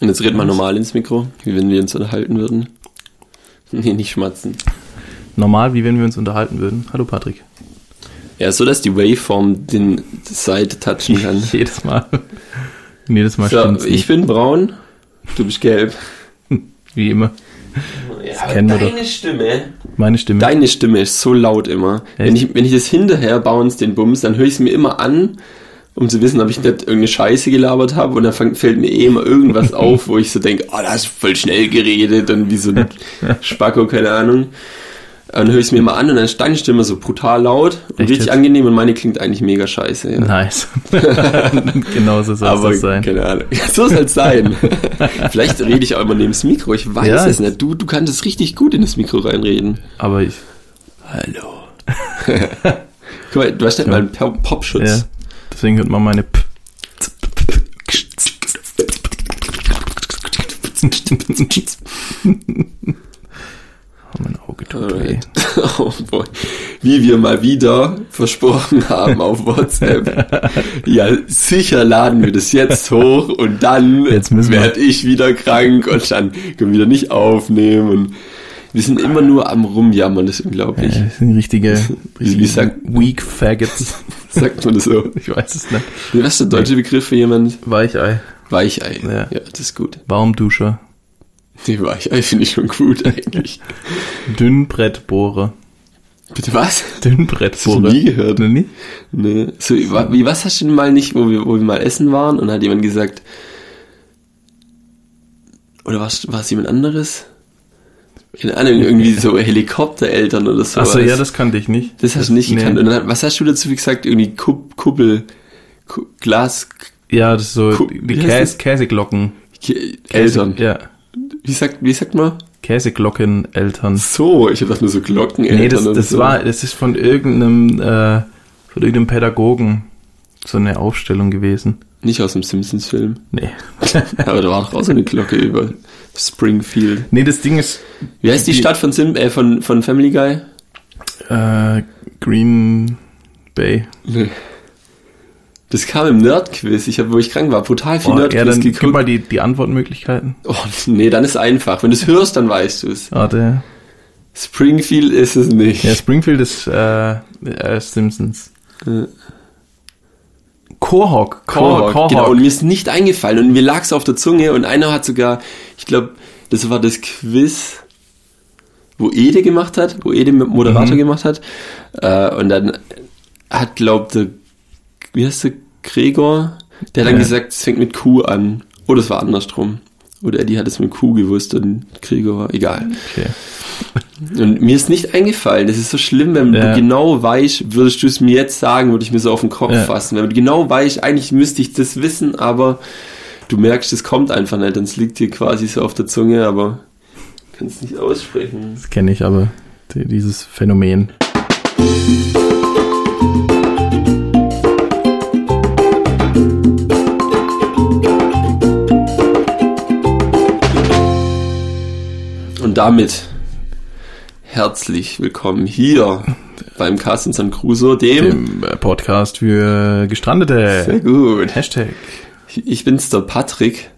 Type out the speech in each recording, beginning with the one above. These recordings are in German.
Und jetzt red mal normal ins Mikro, wie wenn wir uns unterhalten würden. Nee, nicht schmatzen. Normal, wie wenn wir uns unterhalten würden. Hallo Patrick. Ja, so dass die Waveform den Seite touchen kann. Jedes Mal. Jedes Mal So, ich nicht. bin braun, du bist gelb. Wie immer. Ja, kennen deine Stimme. Meine Stimme. Deine Stimme ist so laut immer. Wenn ich, wenn ich das hinterher bounce, den Bums, dann höre ich es mir immer an, um zu wissen, ob ich nicht irgendeine Scheiße gelabert habe. Und dann fang, fällt mir eh immer irgendwas auf, wo ich so denke, oh, da hast du voll schnell geredet und wie so ein Spacko, keine Ahnung. Dann höre ich es mir immer an und dann ist deine Stimme so brutal laut und Echt richtig angenehm und meine klingt eigentlich mega scheiße. Ja. Nice. genau so soll Aber das sein. keine Ahnung. Ja, so soll es sein. Vielleicht rede ich auch immer neben das Mikro. Ich weiß Ja, es nicht. Du, du kannst es richtig gut in das Mikro reinreden. Aber ich, Hallo. Guck mal, du hast nicht mal einen Pop- Popschutz. Deswegen hört man meine P. Oh, mein Auge tut weh. Oh boy. Wie wir mal wieder versprochen haben auf WhatsApp. Ja, sicher laden wir das jetzt hoch und dann werde ich wieder krank und dann können wir wieder nicht aufnehmen. Und wir sind immer nur am Rumjammern, das ist unglaublich. Ja, das sind richtige, richtige wie sagt- Weak Faggots. Sagt man das so? Ich weiß es nicht. Was ist der deutsche Begriff für jemand? Weichei. Weichei. Ja. Ja, das ist gut. Warmduscher. Die Weichei finde ich schon gut eigentlich. Dünnbrettbohrer. Bitte was? Dünnbrettbohrer. Hab ich nie gehört. Noch nie? Nee. So, wie, was hast du denn mal nicht, wo wir, wo wir mal essen waren und hat jemand gesagt, oder war es jemand anderes? Keine Ahnung, irgendwie so Helikoptereltern oder so. Achso, ja, das kannte ich nicht. das hast du nicht nee. gekannt. Und dann, was hast du dazu gesagt? Irgendwie Kupp, Kuppel, Ku- Glas, Ja, das ist so Ku- die Käse, das? Käseglocken. Eltern. Ja, Wie sagt, wie sagt man? Käseglockeneltern. So, ich dachte nur so Glockeneltern. Nee, das, das so. war, das ist von irgendeinem, äh, von irgendeinem Pädagogen so eine Aufstellung gewesen. Nicht aus dem Simpsons-Film. Nee. Aber da war doch auch so eine Glocke über Springfield. Nee, das Ding ist, Wie heißt die, Die- Stadt von, Sim, äh, von, von Family Guy? äh, Green Bay. Nee. Das kam im Nerd-Quiz, ich hab, wo ich krank war, brutal viel Oh, ja, Nerd-Quiz dann gib geguckt. mal die, die Antwortmöglichkeiten. Oh, nee, dann ist einfach. Wenn du es hörst, dann weißt du es. Warte. Springfield ist es nicht. Ja, Springfield ist, äh, äh Simpsons. Äh. Quahog. Quahog, Quahog. Genau, und mir ist nicht eingefallen und mir lag's auf der Zunge und einer hat sogar, ich glaube, das war das Quiz, wo Ede gemacht hat, wo Ede mit Moderator Mhm. gemacht hat. Äh, und dann hat, glaubt der, wie heißt der, Gregor, der hat dann Ja. gesagt, es fängt mit Q an. Oder es war andersrum. Oder Eddie hat es mit Q gewusst und Gregor war, egal. Okay. Und mir ist nicht eingefallen. Das ist so schlimm, wenn Ja. du genau weißt, würdest du es mir jetzt sagen, würde ich mir so auf den Kopf Ja. fassen. Wenn du genau weißt, eigentlich müsste ich das wissen, aber du merkst, es kommt einfach nicht. Dann es liegt dir quasi so auf der Zunge, aber kannst nicht aussprechen. Das kenne ich aber, die, dieses Phänomen. Damit herzlich willkommen hier beim Carsten San Crusoe, dem. Dem äh, Podcast für Gestrandete. Sehr gut. Hashtag. Ich bin's, der Patrick.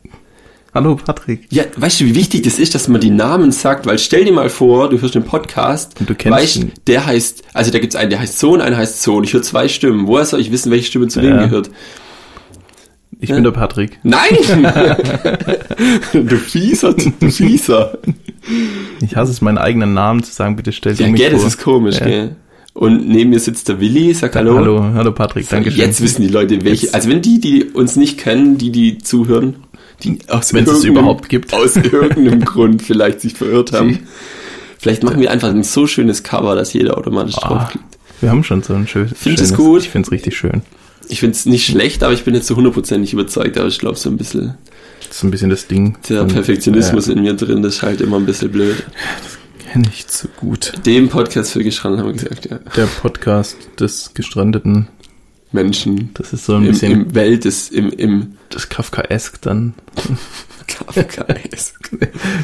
Hallo Patrick. Ja, weißt du, wie wichtig das ist, dass man die Namen sagt? Weil stell dir mal vor, du hörst den Podcast, Und du kennst weißt, ihn. der heißt, also da gibt's einen, der heißt so und einer heißt so und ich höre zwei Stimmen. Woher soll ich wissen, welche Stimme zu wem Ja. gehört? Ich bin der Patrick. Nein! du Fieser, du Fieser. Ich hasse es, meinen eigenen Namen zu sagen. Bitte stell Ja, mich gell, vor. das ist komisch, Ja. gell. Und neben mir sitzt der Willi, sag hallo. Hallo, hallo Patrick, danke schön. Jetzt wissen die Leute, welche, Jetzt- also wenn die, die uns nicht kennen, die, die zuhören, die aus Wenn es überhaupt gibt. aus irgendeinem Grund vielleicht sich verirrt haben. Vielleicht machen wir einfach ein so schönes Cover, dass jeder automatisch Ah, draufklickt. wir haben schon so ein schön, Findest schönes. du's gut? Ich finde es richtig schön. Ich finde es nicht schlecht, aber ich bin jetzt zu 100% nicht überzeugt, aber ich glaube so ein bisschen Das ist ein bisschen das Ding. der Perfektionismus Ja, in mir drin, das ist halt immer ein bisschen blöd. kenn ich zu gut. Dem Podcast für gestrandet haben wir gesagt, ja. Der Podcast des Gestrandeten, Menschen das ist so ein im, bisschen im Welt des, im, im das Kafkaesk dann. Kafkaesk.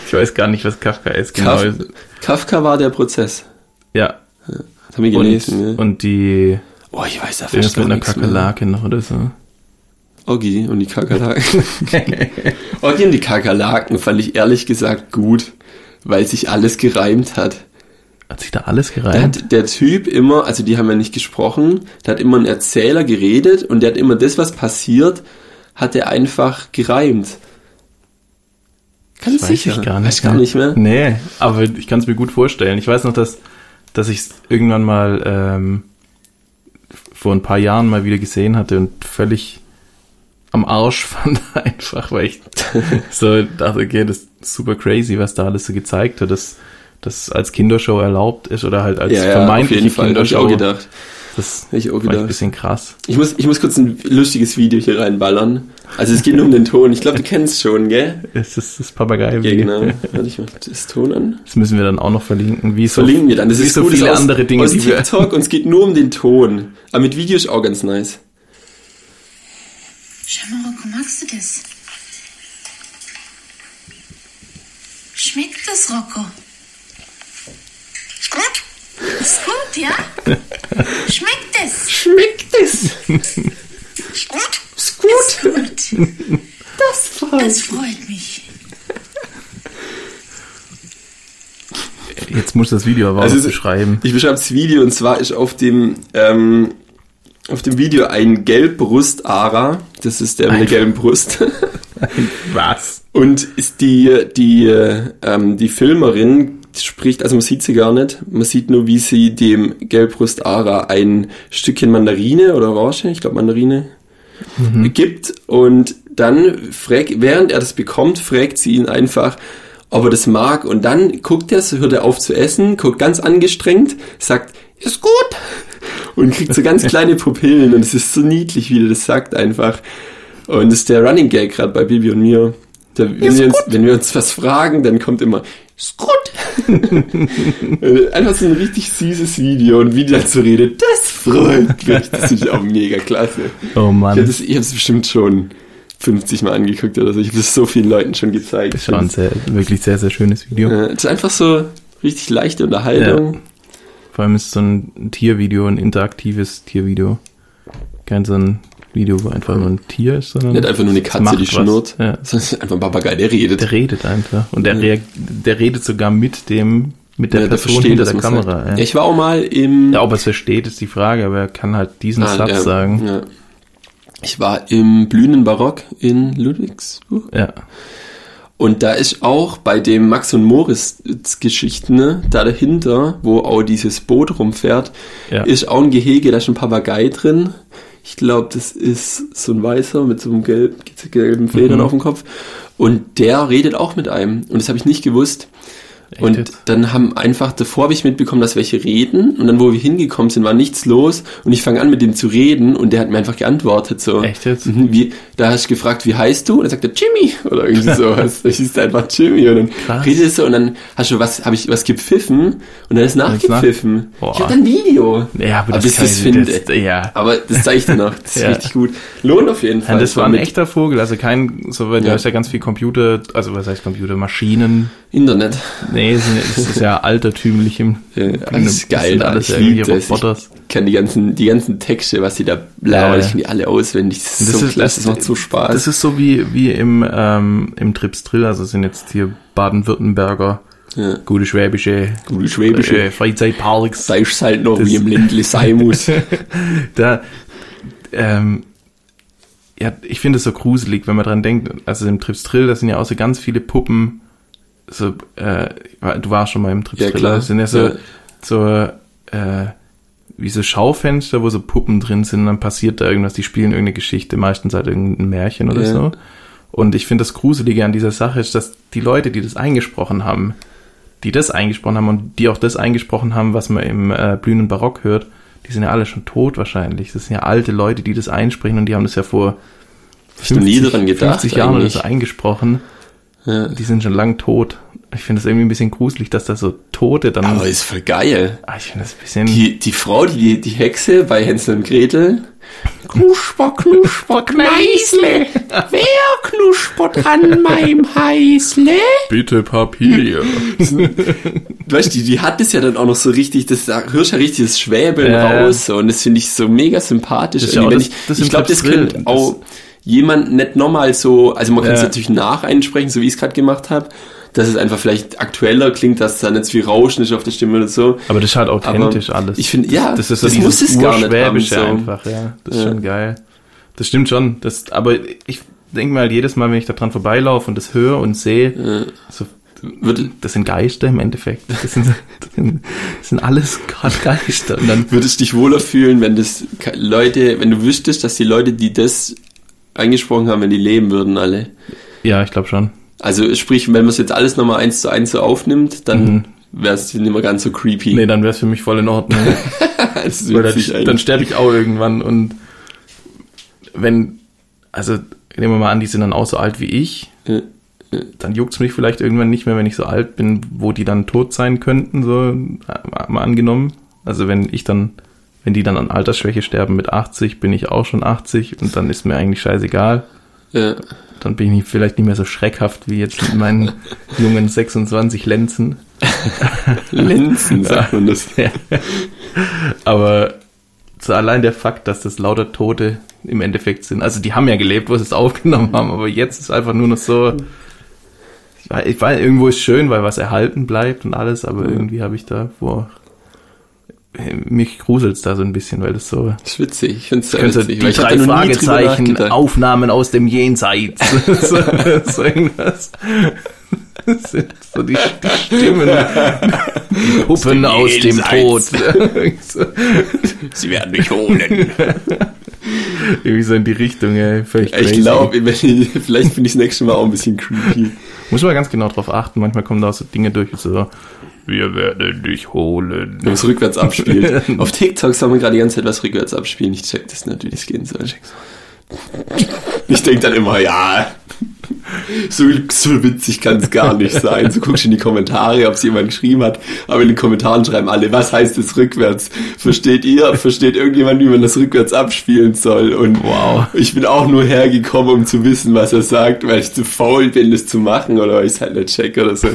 Ich weiß gar nicht, was Kafkaesk genau Kaf ist. Kafka war der Prozess. Ja. Das haben wir gelesen, Und, ja. und die Oh, ich weiß ja fast mit gar einer nichts mehr. Kakerlake noch oder so. Oggi und die Kakerlaken. Oggi und die Kakerlaken fand ich ehrlich gesagt gut, weil sich alles gereimt hat. Hat sich da alles gereimt? hat der Typ immer, also die haben ja nicht gesprochen, da hat immer ein Erzähler geredet und der hat immer das, was passiert, hat er einfach gereimt. Ganz Weiß sicher. ich gar nicht. Weiß gar nicht mehr. Nee, aber ich kann es mir gut vorstellen. Ich weiß noch, dass, dass ich es irgendwann mal ähm, vor ein paar Jahren mal wieder gesehen hatte und völlig am Arsch fand einfach, weil ich so dachte, okay, das ist super crazy, was da alles so gezeigt hat, dass das als Kindershow erlaubt ist oder halt als Ja, ja, auf vermeintliche jeden Fall, hab ich Kindershow. auch gedacht. Das ich auch war ein bisschen krass. Ich muss, ich muss kurz ein lustiges Video hier reinballern. Also es geht nur um den Ton. Ich glaube, du kennst schon, gell? Es ist das Papagei. Ja, genau. Warte, ich mach das Ton an. Das müssen wir dann auch noch verlinken. Wie so, Verlinken wir dann. Das ist so gut, viele aus, andere Dinge, aus die TikTok und es geht nur um den Ton. Aber mit Video ist auch ganz nice. Schau mal, Rocco, magst du das? Schmeckt das, Rocco? Ist gut? Ist gut, ja? Schmeckt es? Schmeckt es? Ist gut? Ist gut. Gut. Das freut Das freut mich. Jetzt muss das Video aber Also auch es- beschreiben. Ich beschreibe das Video und zwar ist auf dem ähm, auf dem Video ein Gelbbrust-Ara. Das ist der mit der gelben Brust. Was? Und ist die, die, äh, ähm, die Filmerin spricht, also man sieht sie gar nicht, man sieht nur, wie sie dem Gelbbrust-Ara ein Stückchen Mandarine oder Orange, ich glaube Mandarine, gibt. Und dann, fragt, während er das bekommt, fragt sie ihn einfach, ob er das mag. Und dann guckt er, hört er auf zu essen, guckt ganz angestrengt, sagt, ist gut. Und kriegt so ganz kleine Pupillen. Und es ist so niedlich, wie er das sagt einfach. Und das ist der Running Gag gerade bei Bibi und mir. Da, wenn, wir uns, wenn wir uns was fragen, dann kommt immer, ist gut. Einfach so ein richtig süßes Video und wie die dazu redet, das freut mich. Das finde ich auch mega klasse. Oh Ich habe Mann. ich hab's bestimmt schon 50 Mal angeguckt oder so. Ich habe das so vielen Leuten schon gezeigt. Das war ein sehr, wirklich sehr, sehr schönes Video. Es ist einfach so richtig leichte Unterhaltung. Vor allem ist es so ein Tiervideo, ein interaktives Tiervideo. Kein so ein Video, wo einfach nur ein Tier ist, sondern Nicht einfach nur eine Katze, die schnurrt. Ja. Ist einfach ein Papagei, der redet. Der redet einfach. Und der, reag- der redet sogar mit dem, mit der Ja, Person hinter der was man Kamera. sagt. Ja. Ich war auch mal im... ja, ob er es versteht, ist die Frage, aber er kann halt diesen Ah, Satz ja, sagen. Ja. Ich war im blühenden Barock in Ludwigsburg. Ja. Und da ist auch bei dem Max und Moritz Geschichten, ne, da dahinter, wo auch dieses Boot rumfährt, Ja. ist auch ein Gehege, da ist ein Papagei drin. Ich glaube, das ist so ein weißer mit so einem gelb, gelben Federn Mhm. auf dem Kopf. Und der redet auch mit einem. Und das habe ich nicht gewusst. Echt und jetzt? dann haben einfach, davor habe ich mitbekommen, dass welche reden. Und dann, wo wir hingekommen sind, war nichts los. Und ich fange an, mit dem zu reden. Und der hat mir einfach geantwortet. So. Echt jetzt? Mhm, Wie, da hast du gefragt, wie heißt du? Und dann sagt er Jimmy oder irgendwie sowas. da hieß einfach Jimmy und dann Krass. redest du und dann hast du was, habe ich was gepfiffen und dann ist nachgepfiffen. nach-. Ich hab dann ein Video. Ja, aber das, das, das finde ja. Aber das zeige ich dir noch. Das ist Ja. richtig gut. Lohnt auf jeden Fall. Ja, das war ein echter Vogel, also kein, so, weil da Ja. ist ja ganz viel Computer, also was heißt Computer, Maschinen. Internet. Nee, es ist ja altertümlich im, Ja, das ist geil. sind da. alles ich liebe. Roboters. Ich kann die ganzen, die ganzen Texte, was sie da labern, Ja. ich die alle auswendig. Das ist Das so ist- klasse, das- macht so Spaß. Das ist so wie, wie im, ähm, im Trips Drill, also sind jetzt hier Baden-Württemberger, ja. gute schwäbische, Gute Schwäbische. äh, Freizeitparks. Sei es halt noch Das- wie im Ländle sein muss. da, ähm, ja, ich finde es so gruselig, wenn man dran denkt, also im Trips Drill, da sind ja auch so ganz viele Puppen, so, äh, du warst schon mal im Trips Ja, Drill, klar. das sind ja so, Ja. so, äh, wie so Schaufenster, wo so Puppen drin sind, dann passiert da irgendwas, die spielen irgendeine Geschichte, meistens halt irgendein Märchen oder Ja. so. Und ich finde das Gruselige an dieser Sache ist, dass die Leute, die das eingesprochen haben, die das eingesprochen haben und die auch das eingesprochen haben, was man im äh, blühenden Barock hört, die sind ja alle schon tot wahrscheinlich. Das sind ja alte Leute, die das einsprechen und die haben das ja vor Hast du nie dran gedacht 50 Jahren oder so eingesprochen. Ja. Die sind schon lang tot. Ich finde das irgendwie ein bisschen gruselig, dass da so Tote dann. Aber ist voll geil. Ah, ich finde das ein bisschen. Die, die Frau, die, die Hexe bei Hänsel und Gretel. Knusper, knusper, Kneißle. Wer knuspert an meinem Heißle? Bitte Papier. Weißt du, die, die hat das ja dann auch noch so richtig, das da hörst ja richtig das Schwäbeln ja. raus. So, und das finde ich so mega sympathisch. Das ist ja das- ich das ich glaube, das könnte das- auch jemand nicht nochmal so, also man kann es Ja. natürlich nacheinsprechen, so wie ich es gerade gemacht habe, dass es einfach vielleicht aktueller klingt, dass da nicht so viel Rauschen ist auf der Stimme oder so. Aber das ist halt authentisch Aber alles. ich finde, ja, das ist so das muss es gar nicht haben, so. einfach, ja. Das ist Ja. schon geil. Das stimmt schon. Das, aber ich denke mal, jedes Mal, wenn ich da dran vorbeilaufe und das höre und sehe, so, Würde, das sind Geister im Endeffekt. Das sind, das sind, das sind alles gerade Geister. Und dann, würdest du dich wohler fühlen, wenn das Leute, wenn du wüsstest, dass die Leute, die das eingesprochen haben, wenn die leben würden, alle. ja, ich glaube schon. Also sprich, wenn man es jetzt alles nochmal eins zu eins so aufnimmt, dann wäre es nicht mehr ganz so creepy. Mhm. Nee, dann wäre es für mich voll in Ordnung. dann, dann sterbe ich auch irgendwann und wenn, also nehmen wir mal an, die sind dann auch so alt wie ich, Ja. dann juckt's mich vielleicht irgendwann nicht mehr, wenn ich so alt bin, wo die dann tot sein könnten, so äh, mal angenommen. Also wenn ich dann, wenn die dann an Altersschwäche sterben mit 80, bin ich auch schon 80 und dann ist mir eigentlich scheißegal. Ja. Dann bin ich nicht, vielleicht nicht mehr so schreckhaft wie jetzt mit meinen jungen 26 Lenzen. Lenzen, sagt man das. Ja. Aber so allein der Fakt, dass das lauter Tote im Endeffekt sind. Also die haben ja gelebt, wo sie es aufgenommen haben, aber jetzt ist einfach nur noch so. Ich weiß, irgendwo ist schön, weil was erhalten bleibt und alles, aber irgendwie habe ich da, wo mich gruselt's da so ein bisschen, weil das so Das ist witzig. Ich finde es sehr witzig. die ich hab drei Fragezeichen. Aufnahmen aus dem Jenseits. so, so irgendwas. Das sind so die, die Stimmen. Die Puppen dem aus dem Tod. So, Sie werden mich holen. irgendwie so in die Richtung, ey. Völlig ich glaube, vielleicht finde ich das nächste Mal auch ein bisschen creepy. Muss man ganz genau drauf achten. Manchmal kommen da auch so Dinge durch, so, wir werden dich holen. Wenn es rückwärts abspielt. Auf TikTok soll man gerade die ganze Zeit was rückwärts abspielen. Ich check das nicht, wie das gehen soll. Ich denke dann immer, ja, so, so witzig kann es gar nicht sein. So guckst du in die Kommentare, ob es jemand geschrieben hat. Aber in den Kommentaren schreiben alle, was heißt das rückwärts? Versteht ihr? Versteht irgendjemand, wie man das rückwärts abspielen soll? Und Wow. ich bin auch nur hergekommen, um zu wissen, was er sagt, weil ich zu faul bin, das zu machen oder weil ich es halt nicht check oder so.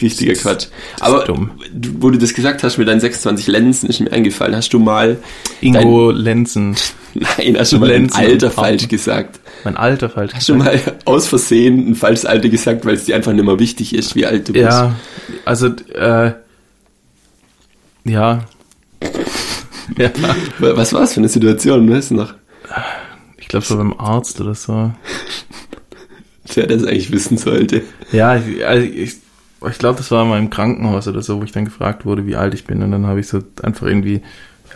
Richtiger Quatsch. Aber dumm. du- wo du das gesagt hast mit deinen 26 Lenzen, ist mir eingefallen. Hast du mal Ingo Lenzen. Nein, hast du mal Lenzen dein Alter falsch gesagt. Mein Alter falsch. Hast du mal aus Versehen ein falsches Alter gesagt, weil es dir einfach nicht mehr wichtig ist, wie alt du bist? Ja, also, äh, ja. ja. Was war es für eine Situation, weißt du noch? Ich glaube so beim Arzt oder so. Der das eigentlich wissen sollte. Ja, ich, also ich, ich glaube, das war mal im Krankenhaus oder so, wo ich dann gefragt wurde, wie alt ich bin. Und dann habe ich so einfach irgendwie,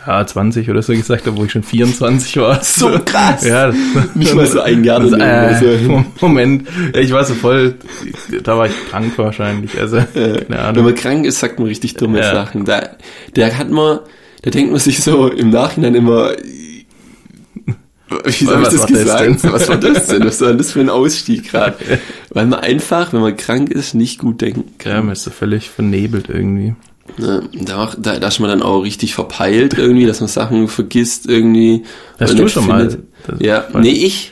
ja, 20 oder so gesagt, obwohl ich schon 24 war. So krass! Ja, Nicht mal so ein Jahr das, äh, also. Moment, ja, ich war so voll, da war ich krank wahrscheinlich. Also, keine Wenn man krank ist, sagt man richtig dumme Ja. Sachen. Da, der hat man, da denkt man sich so im Nachhinein immer, wie habe ich Was das war das gesagt? denn? Was war das denn? Was war das für ein Ausstieg gerade? Weil man einfach, wenn man krank ist, nicht gut denken kann. Ja, man ist so völlig vernebelt irgendwie. Ja, da, da, da ist man dann auch richtig verpeilt irgendwie, dass man Sachen vergisst irgendwie. Hast oder du schon mal? findet. Das- Ja, nee, ich.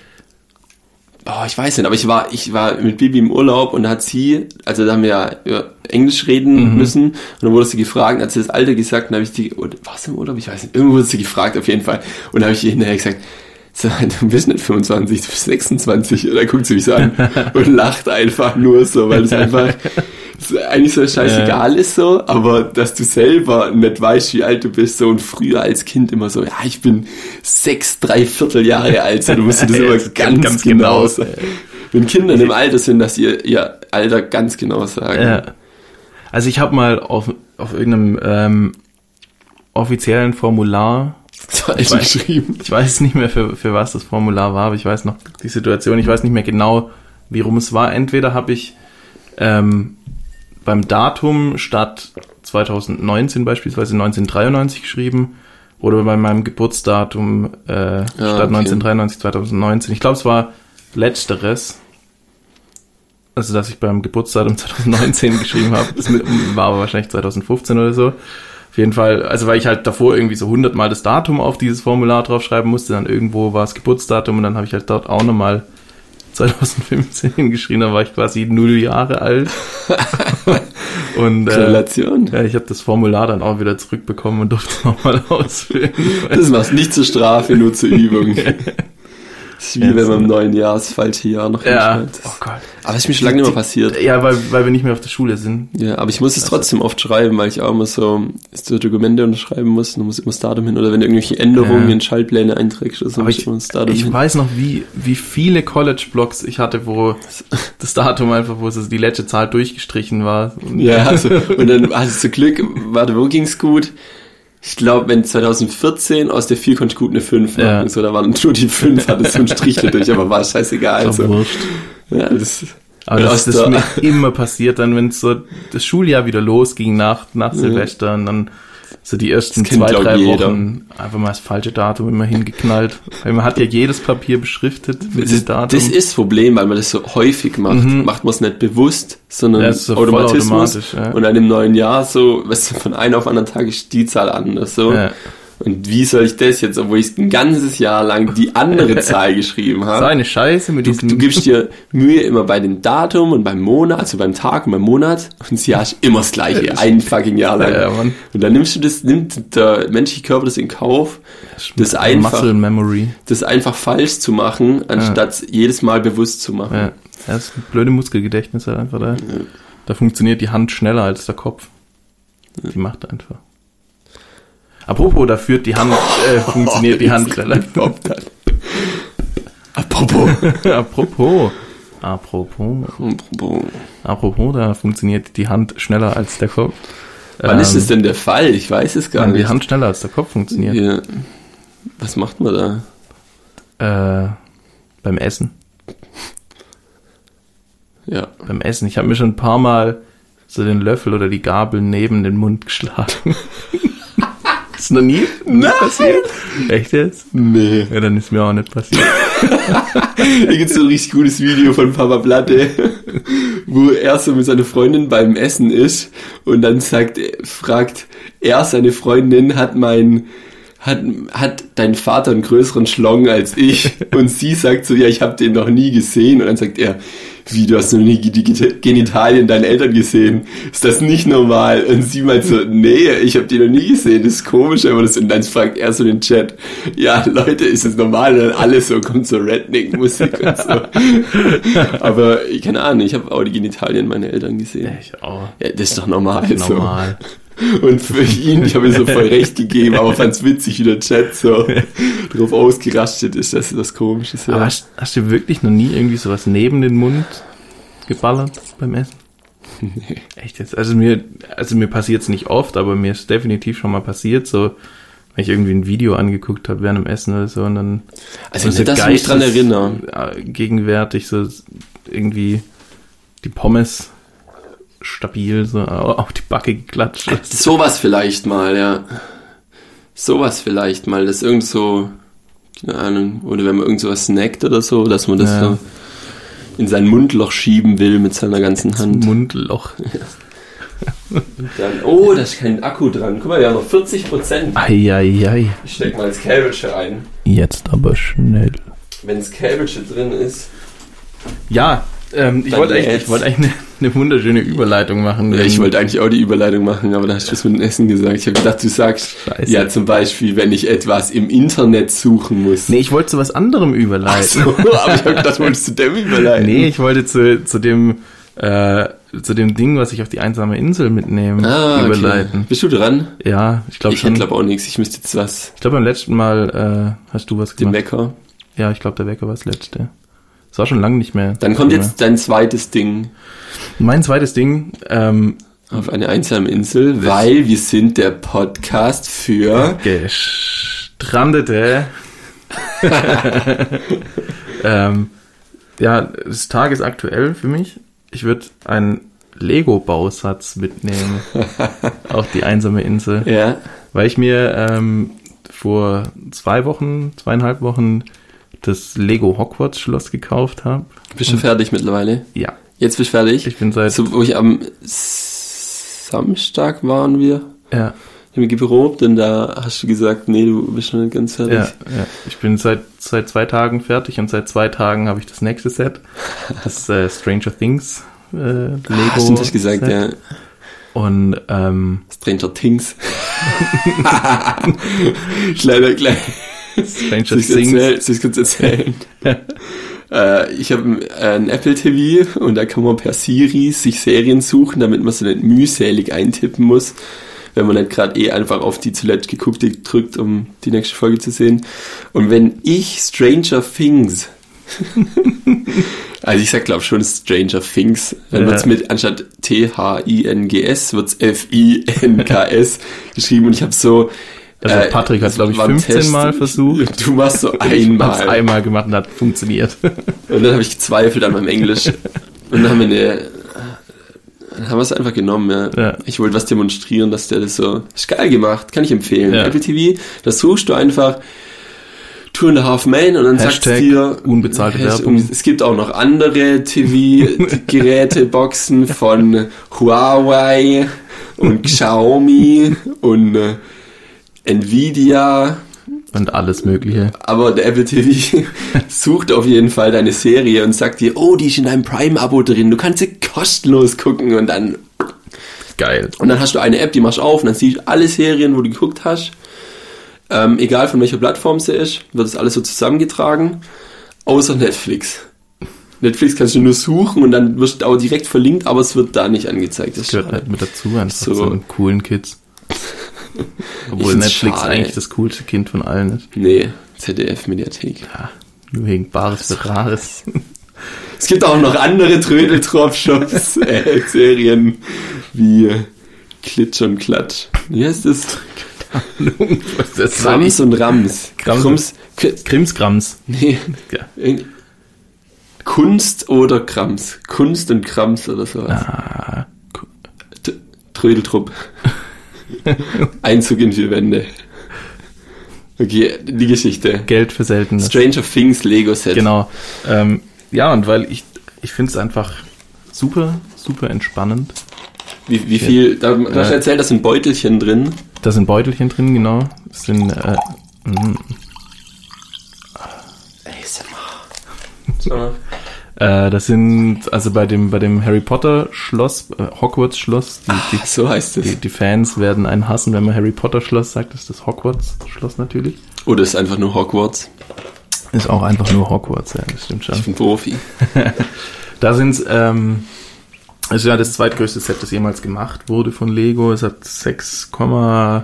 Oh, ich weiß nicht, aber ich war, ich war mit Bibi im Urlaub und da hat sie, also da haben wir ja Englisch reden Mhm. müssen und dann wurde sie gefragt, hat sie das Alter gesagt, und habe ich die, war es im Urlaub? Ich weiß nicht, irgendwo wurde sie gefragt auf jeden Fall und dann habe ich ihr hinterher gesagt, du bist nicht 25, du bist 26. Und dann guckt sie mich so an und lacht einfach nur so, weil es einfach eigentlich so scheißegal ist so, aber dass du selber nicht weißt, wie alt du bist so und früher als Kind immer so, ja, ich bin sechs, drei Viertel Jahre alt, so, du musst dir das immer ganz, ganz genau genau. sagen. Wenn Kinder in dem Alter sind, dass ihr ihr Alter ganz genau sagen. Ja. Also ich habe mal auf, auf irgendeinem ähm, offiziellen Formular, Ich weiß- geschrieben. ich weiß nicht mehr für, für was das Formular war, aber ich weiß noch die Situation, ich weiß nicht mehr genau, wie rum es war. Entweder habe ich ähm, beim Datum statt 2019 beispielsweise 1993 geschrieben oder bei meinem Geburtsdatum äh, statt okay. 1993 2019. Ich glaube, es war letzteres. Also, dass ich beim Geburtsdatum 2019 geschrieben habe. Das war aber wahrscheinlich 2015 oder so. Auf jeden Fall, also weil ich halt davor irgendwie so hundertmal das Datum auf dieses Formular draufschreiben musste, dann irgendwo war es Geburtsdatum und dann habe ich halt dort auch nochmal 2015 hingeschrieben, da war ich quasi null Jahre alt. und äh, ja, ich habe das Formular dann auch wieder zurückbekommen und durfte es nochmal ausfüllen. Das machst nicht zur Strafe, nur zur Übung. Das ist wie wenn man im neuen Jahr das falsche Jahr noch Ja. hinschreibt. Oh Gott. Aber das ist mir schon lange nicht mehr passiert. Ja, weil, weil wir nicht mehr auf der Schule sind. Ja, aber ich muss es trotzdem oft schreiben, weil ich auch immer so, so Dokumente unterschreiben muss. Und dann muss immer das Datum hin. Oder wenn du irgendwelche Änderungen Ja. in Schaltpläne einträgst, Aber muss ich, immer das Datum ich hin. weiß noch, wie, wie viele College-Blogs ich hatte, wo das Datum einfach, wo es die letzte Zahl durchgestrichen war. Und Ja, also, und dann hattest du Glück, warte, wo ging's gut? Ich glaube, wenn 2014 aus der 4 konnte ich gut eine 5 machen, Ja. so, da waren nur die 5, hatte so ein Strich durch, aber war scheißegal. Also, ja, das, Aber das, das ist mir immer passiert, dann wenn so das Schuljahr wieder losging nach, nach Silvester und dann so die ersten Das zwei, drei jeder. Wochen einfach mal das falsche Datum immer hingeknallt. Weil man hat ja jedes Papier beschriftet mit das, dem Datum. das ist das Problem, weil man das so häufig macht. Macht man es nicht bewusst, sondern Mhm. Ja, so Automatismus. automatisch, ja. Und dann im neuen Jahr so, weißt du, von einem auf anderen Tag ist die Zahl anders, so. Ja. Und wie soll ich das jetzt, obwohl ich ein ganzes Jahr lang die andere Zahl geschrieben so habe? eine Scheiße mit Du, diesem... du gibst dir Mühe immer bei dem Datum und beim Monat, also beim Tag und beim Monat und das Jahr ist immer das gleiche, ein fucking Jahr lang. Ja, ja, Mann. und dann nimmst du das, nimmt der menschliche Körper das in Kauf, das einfach, Muscle Memory. das einfach falsch zu machen, anstatt jedes Mal bewusst zu machen. Ja. Das ist ein blöde Muskelgedächtnis halt einfach da. Da funktioniert die Hand schneller als der Kopf. Die macht einfach. Apropos, da führt die Hand, äh, funktioniert die Hand schneller. Apropos. Apropos. Apropos. Apropos. Apropos, da funktioniert die Hand schneller als der Kopf. Wann ist es denn der Fall? Ich weiß es gar nicht. die Hand schneller als der Kopf funktioniert? Ja. Was macht man da? Äh, beim Essen. Ja. Beim Essen. Ich habe mir schon ein paar Mal so den Löffel oder die Gabel neben den Mund geschlagen. ist noch nie, nie passiert? Echt jetzt? Nee. Ja, dann ist mir auch nicht passiert. Hier gibt's so ein richtig gutes Video von Papa Platte, wo er so mit seiner Freundin beim Essen ist und dann sagt, fragt er seine Freundin, hat mein, hat, hat dein Vater einen größeren Schlong als ich? Und sie sagt so, ja, ich habe den noch nie gesehen. Und dann sagt er, wie, du hast noch nie die Geni- Genitalien deiner Eltern gesehen? Ist das nicht normal? Und sie meint so, nee, ich habe die noch nie gesehen, das ist komisch. Aber das, und dann fragt er so den Chat, ja, Leute, ist das normal? Und dann alles so, kommt so Redneck-Musik und so. Aber, keine Ahnung, ich habe auch die Genitalien meiner Eltern gesehen. Ich auch. Ja, das ist doch normal. Normal. So. Und für ihn, ich habe ihm so voll recht gegeben, aber fand's witzig, wie der Chat so drauf ausgerastet ist, dass das komisch ist. Aber Ja. hast, hast du wirklich noch nie irgendwie sowas neben den Mund geballert beim Essen? Nee. Echt jetzt? Also mir, also mir passiert's nicht oft, aber mir ist definitiv schon mal passiert, so wenn ich irgendwie ein Video angeguckt habe während dem Essen oder so und dann Also so nicht, dass ich mich dran erinnere. äh, gegenwärtig so irgendwie die Pommes stabil so auf die Backe geklatscht. Sowas vielleicht mal, ja. Sowas vielleicht mal, das irgend so, keine Ahnung, oder wenn man irgend sowas snackt oder so, dass man das Ja. so in sein Mundloch schieben will mit seiner ganzen Hand. Mundloch. Dann, oh, da ist kein Akku dran. Guck mal, wir haben noch 40 Prozent. Eieiei. Ich steck mal das Cabbage rein. Jetzt aber schnell. Wenn das Cabbage drin ist. Ja, ähm, ich wollte eigentlich, ich wollte eigentlich eine, eine wunderschöne Überleitung machen. Ja, ich wollte eigentlich auch die Überleitung machen, aber da hast du es mit dem Essen gesagt. Ich habe gedacht, du sagst, Scheiße. ja, zum Beispiel, wenn ich etwas im Internet suchen muss. Nee, ich wollte zu was anderem überleiten. so, aber ich habe gedacht, wolltest du dem überleiten? Nee, ich wollte zu, zu dem äh, zu dem Ding, was ich auf die einsame Insel mitnehme, ah, okay. überleiten. Bist du dran? Ja, ich glaube Ich schon. hätte glaube auch nichts. Ich müsste jetzt was. Ich glaube beim letzten Mal äh, hast du was Den gemacht. Wecker. Ja, ich glaube der Wecker war das letzte. Das war schon lange nicht mehr. Dann kommt jetzt dein zweites Ding mein zweites Ding. Ähm, auf eine einsame Insel, weil wir sind der Podcast für. gestrandete. ähm, ja, das Tag ist aktuell für mich. Ich würde einen Lego-Bausatz mitnehmen auf die einsame Insel, Ja. weil ich mir ähm, vor zwei Wochen, zweieinhalb Wochen das Lego Hogwarts Schloss gekauft habe. Bist du fertig mittlerweile? Ja, Jetzt bist du fertig? ich bin seit So, wo ich am Samstag waren wir. ja, Ich habe geprobt und da hast du gesagt, nee, du bist noch nicht ganz fertig. Ja, ja. Ich bin seit, seit zwei Tagen fertig und seit zwei Tagen habe ich das nächste Set. Das äh, Stranger Things äh, Lego. Ah, stimmt, hast du gesagt, Set. ja. Und ähm, Stranger Things. Kleiner, kleiner, Stranger Things. erzählen? Soll ich kurz erzählen? äh, ich habe ein Apple TV und da kann man per Siri sich Serien suchen, damit man sie nicht mühselig eintippen muss, wenn man nicht gerade eh einfach auf die zuletzt geguckte drückt, um die nächste Folge zu sehen. Und wenn ich Stranger Things also ich sag glaube schon Stranger Things. Dann Ja. wird's mit anstatt T-H-I-N-G-S wird's F-I-N-K-S geschrieben und ich habe so Also äh, Patrick hat, das glaube ich, war ein 15 Test. Mal versucht. Du machst so Ich hab's einmal. einmal gemacht und hat funktioniert. Und dann habe ich gezweifelt an meinem Englisch. Und dann haben wir eine. Dann haben wir es einfach genommen, ja. Ja. Ich wollte was demonstrieren, dass der das so. Ist geil gemacht, kann ich empfehlen. Ja. Apple TV, das suchst du einfach Two and a Half Men und dann sagst Hashtag du dir. unbezahlte Werbung. Es gibt auch noch andere TV-Geräte, Boxen von Huawei und Xiaomi und äh, Nvidia Und alles Mögliche. aber der Apple TV sucht auf jeden Fall deine Serie und sagt dir, oh, die ist in deinem Prime-Abo drin, du kannst sie kostenlos gucken und dann, Geil. und dann hast du eine App, die machst du auf und dann siehst du alle Serien, wo du geguckt hast. Ähm, egal von welcher Plattform sie ist, wird das alles so zusammengetragen, außer Netflix. Netflix kannst du nur suchen und dann wirst du auch direkt verlinkt, aber es wird da nicht angezeigt. Das ist Gehört halt mit dazu, einfach So. so einen coolen Kids. Obwohl Netflix schade. eigentlich das coolste Kind von allen ist. Nee, ZDF-Mediathek. Ja, nur wegen Bares für Rares. Es gibt auch noch andere Trödeltropfshops, äh, Serien wie Klitsch und Klatsch. Wie heißt das? Was ist das? Krams und Rams. Krams- Krimskrams. nee, Ja. Kunst oder Krams. Kunst und Krams oder sowas. Ah, Trödeltrupp. Einzug in vier Wände. Okay, die Geschichte. Geld für selten. Stranger Things Lego Set. Genau. Ähm, ja, und weil ich, ich finde es einfach super, super entspannend. Wie, wie viel, da, da hast du Äh. erzählt, da sind Beutelchen drin. Da sind Beutelchen drin, genau. Das sind, äh, mh, So. Äh, das sind, also bei dem, bei dem Harry Potter Schloss, äh, Hogwarts Schloss, die, die, So heißt die, es. die Fans werden einen hassen, wenn man Harry Potter Schloss sagt, das ist das Hogwarts Schloss natürlich. Oder ist einfach nur Hogwarts. Ist auch einfach nur Hogwarts, ja, das stimmt schon. Ich bin Profi. Da sind ähm, es ist ja das zweitgrößte Set, das jemals gemacht wurde von Lego. Es hat 6, äh,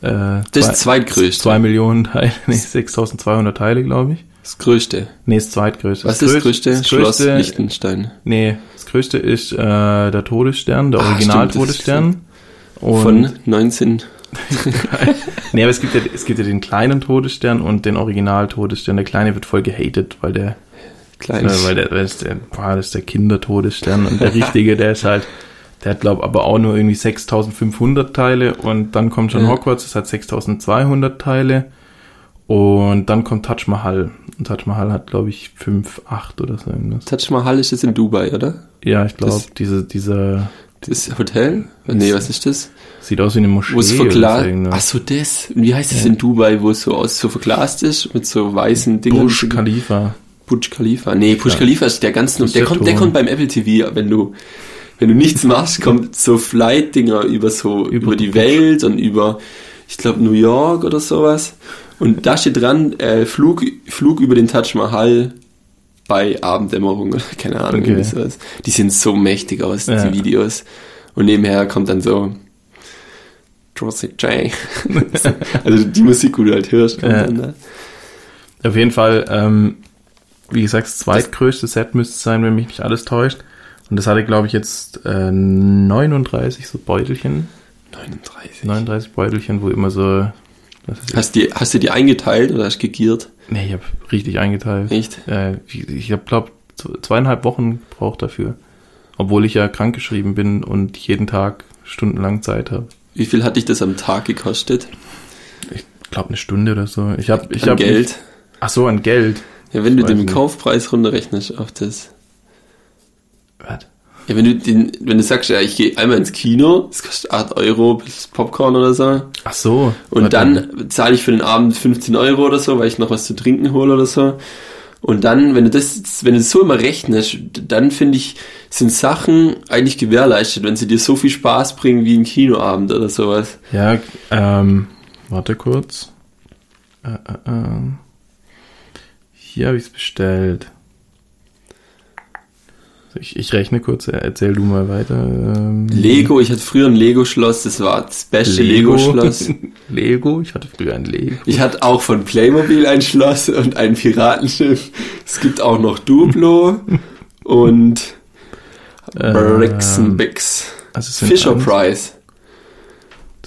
Das ist zweitgrößte. 2 Millionen Teile, nee, 6200 Teile, glaube ich. Das größte. Nee, das zweitgrößte. Was ist das größte? das Schloss größte Liechtenstein. Nee, das größte ist äh, der Todesstern, der Ah, Original-Todesstern. Von 19. Nee, aber es gibt, ja, es gibt ja den kleinen Todesstern und den Original-Todesstern. Der kleine wird voll gehatet, weil der, Klein. äh, weil der, weil das, der, boah, das ist der Kindertodesstern und der richtige, der ist halt, der hat glaub aber auch nur irgendwie 6500 Teile und dann kommt schon Ja. Hogwarts, das hat 6200 Teile und dann kommt Taj Mahal. Und Taj Mahal hat glaube ich 5, 8 oder so irgendwas. Taj Mahal ist jetzt in Dubai, oder? Ja, ich glaube, diese, dieser, Das Hotel? Nee, was ist das? sieht aus wie eine Moschee. Wo es verglast. irgendwas. Ach so, das. Wie heißt das in Dubai, wo es so aus so verglast ist mit so weißen Dingen? Burj Khalifa. Burj Khalifa. Nee, Burj Ja. Khalifa ist der ganz, Das ist der der kommt, der kommt beim Apple TV, wenn du, wenn du nichts machst, kommt so Flight-Dinger über so, über, Über die die Welt und über, ich glaube, New York oder sowas. Und da steht dran, äh, Flug, Flug über den Taj Mahal bei Abenddämmerung oder keine Ahnung, Okay. sowas. Die sehen so mächtig aus, Ja. die Videos. Und nebenher kommt dann so, Drosy J. also die Musik, die du halt hörst, Ja. dann da. Auf jeden Fall, ähm, wie gesagt, das zweitgrößte Set müsste es sein, wenn mich nicht alles täuscht. Und das hatte, glaube ich, jetzt äh, 39 so Beutelchen. 39. 39 Beutelchen, wo immer so. Hast, die, hast du die eingeteilt oder hast du gegiert? Nee, ich habe richtig eingeteilt. Echt? Äh, ich ich habe, glaube zweieinhalb Wochen gebraucht dafür. Obwohl ich ja krankgeschrieben bin und jeden Tag stundenlang Zeit habe. Wie viel hat dich das am Tag gekostet? Ich glaube eine Stunde oder so. Ich habe ich An hab Geld? Ach so, an Geld. Ja, wenn du Weiß den nicht. Kaufpreis runterrechnest auf das. Was? Ja, wenn du den, wenn du sagst, ja, ich gehe einmal ins Kino, das kostet 8 Euro plus Popcorn oder so. Ach so. Und Warte. dann zahle ich für den Abend 15 Euro oder so, weil ich noch was zu trinken hole oder so. Und dann, wenn du das, wenn du das so immer rechnest, dann finde ich, sind Sachen eigentlich gewährleistet, wenn sie dir so viel Spaß bringen wie ein Kinoabend oder sowas. Ja, ähm, warte kurz. Äh, äh, äh. Hier habe ich es bestellt. Ich, ich rechne kurz, erzähl du mal weiter. Ähm, Lego, ich hatte früher ein Lego-Schloss, das war das beste Lego-Schloss. Lego, ich hatte früher ein Lego. Ich hatte auch von Playmobil ein Schloss und ein Piratenschiff. Es gibt auch noch Duplo und Bricks Bix. Also Fisher eins, Price.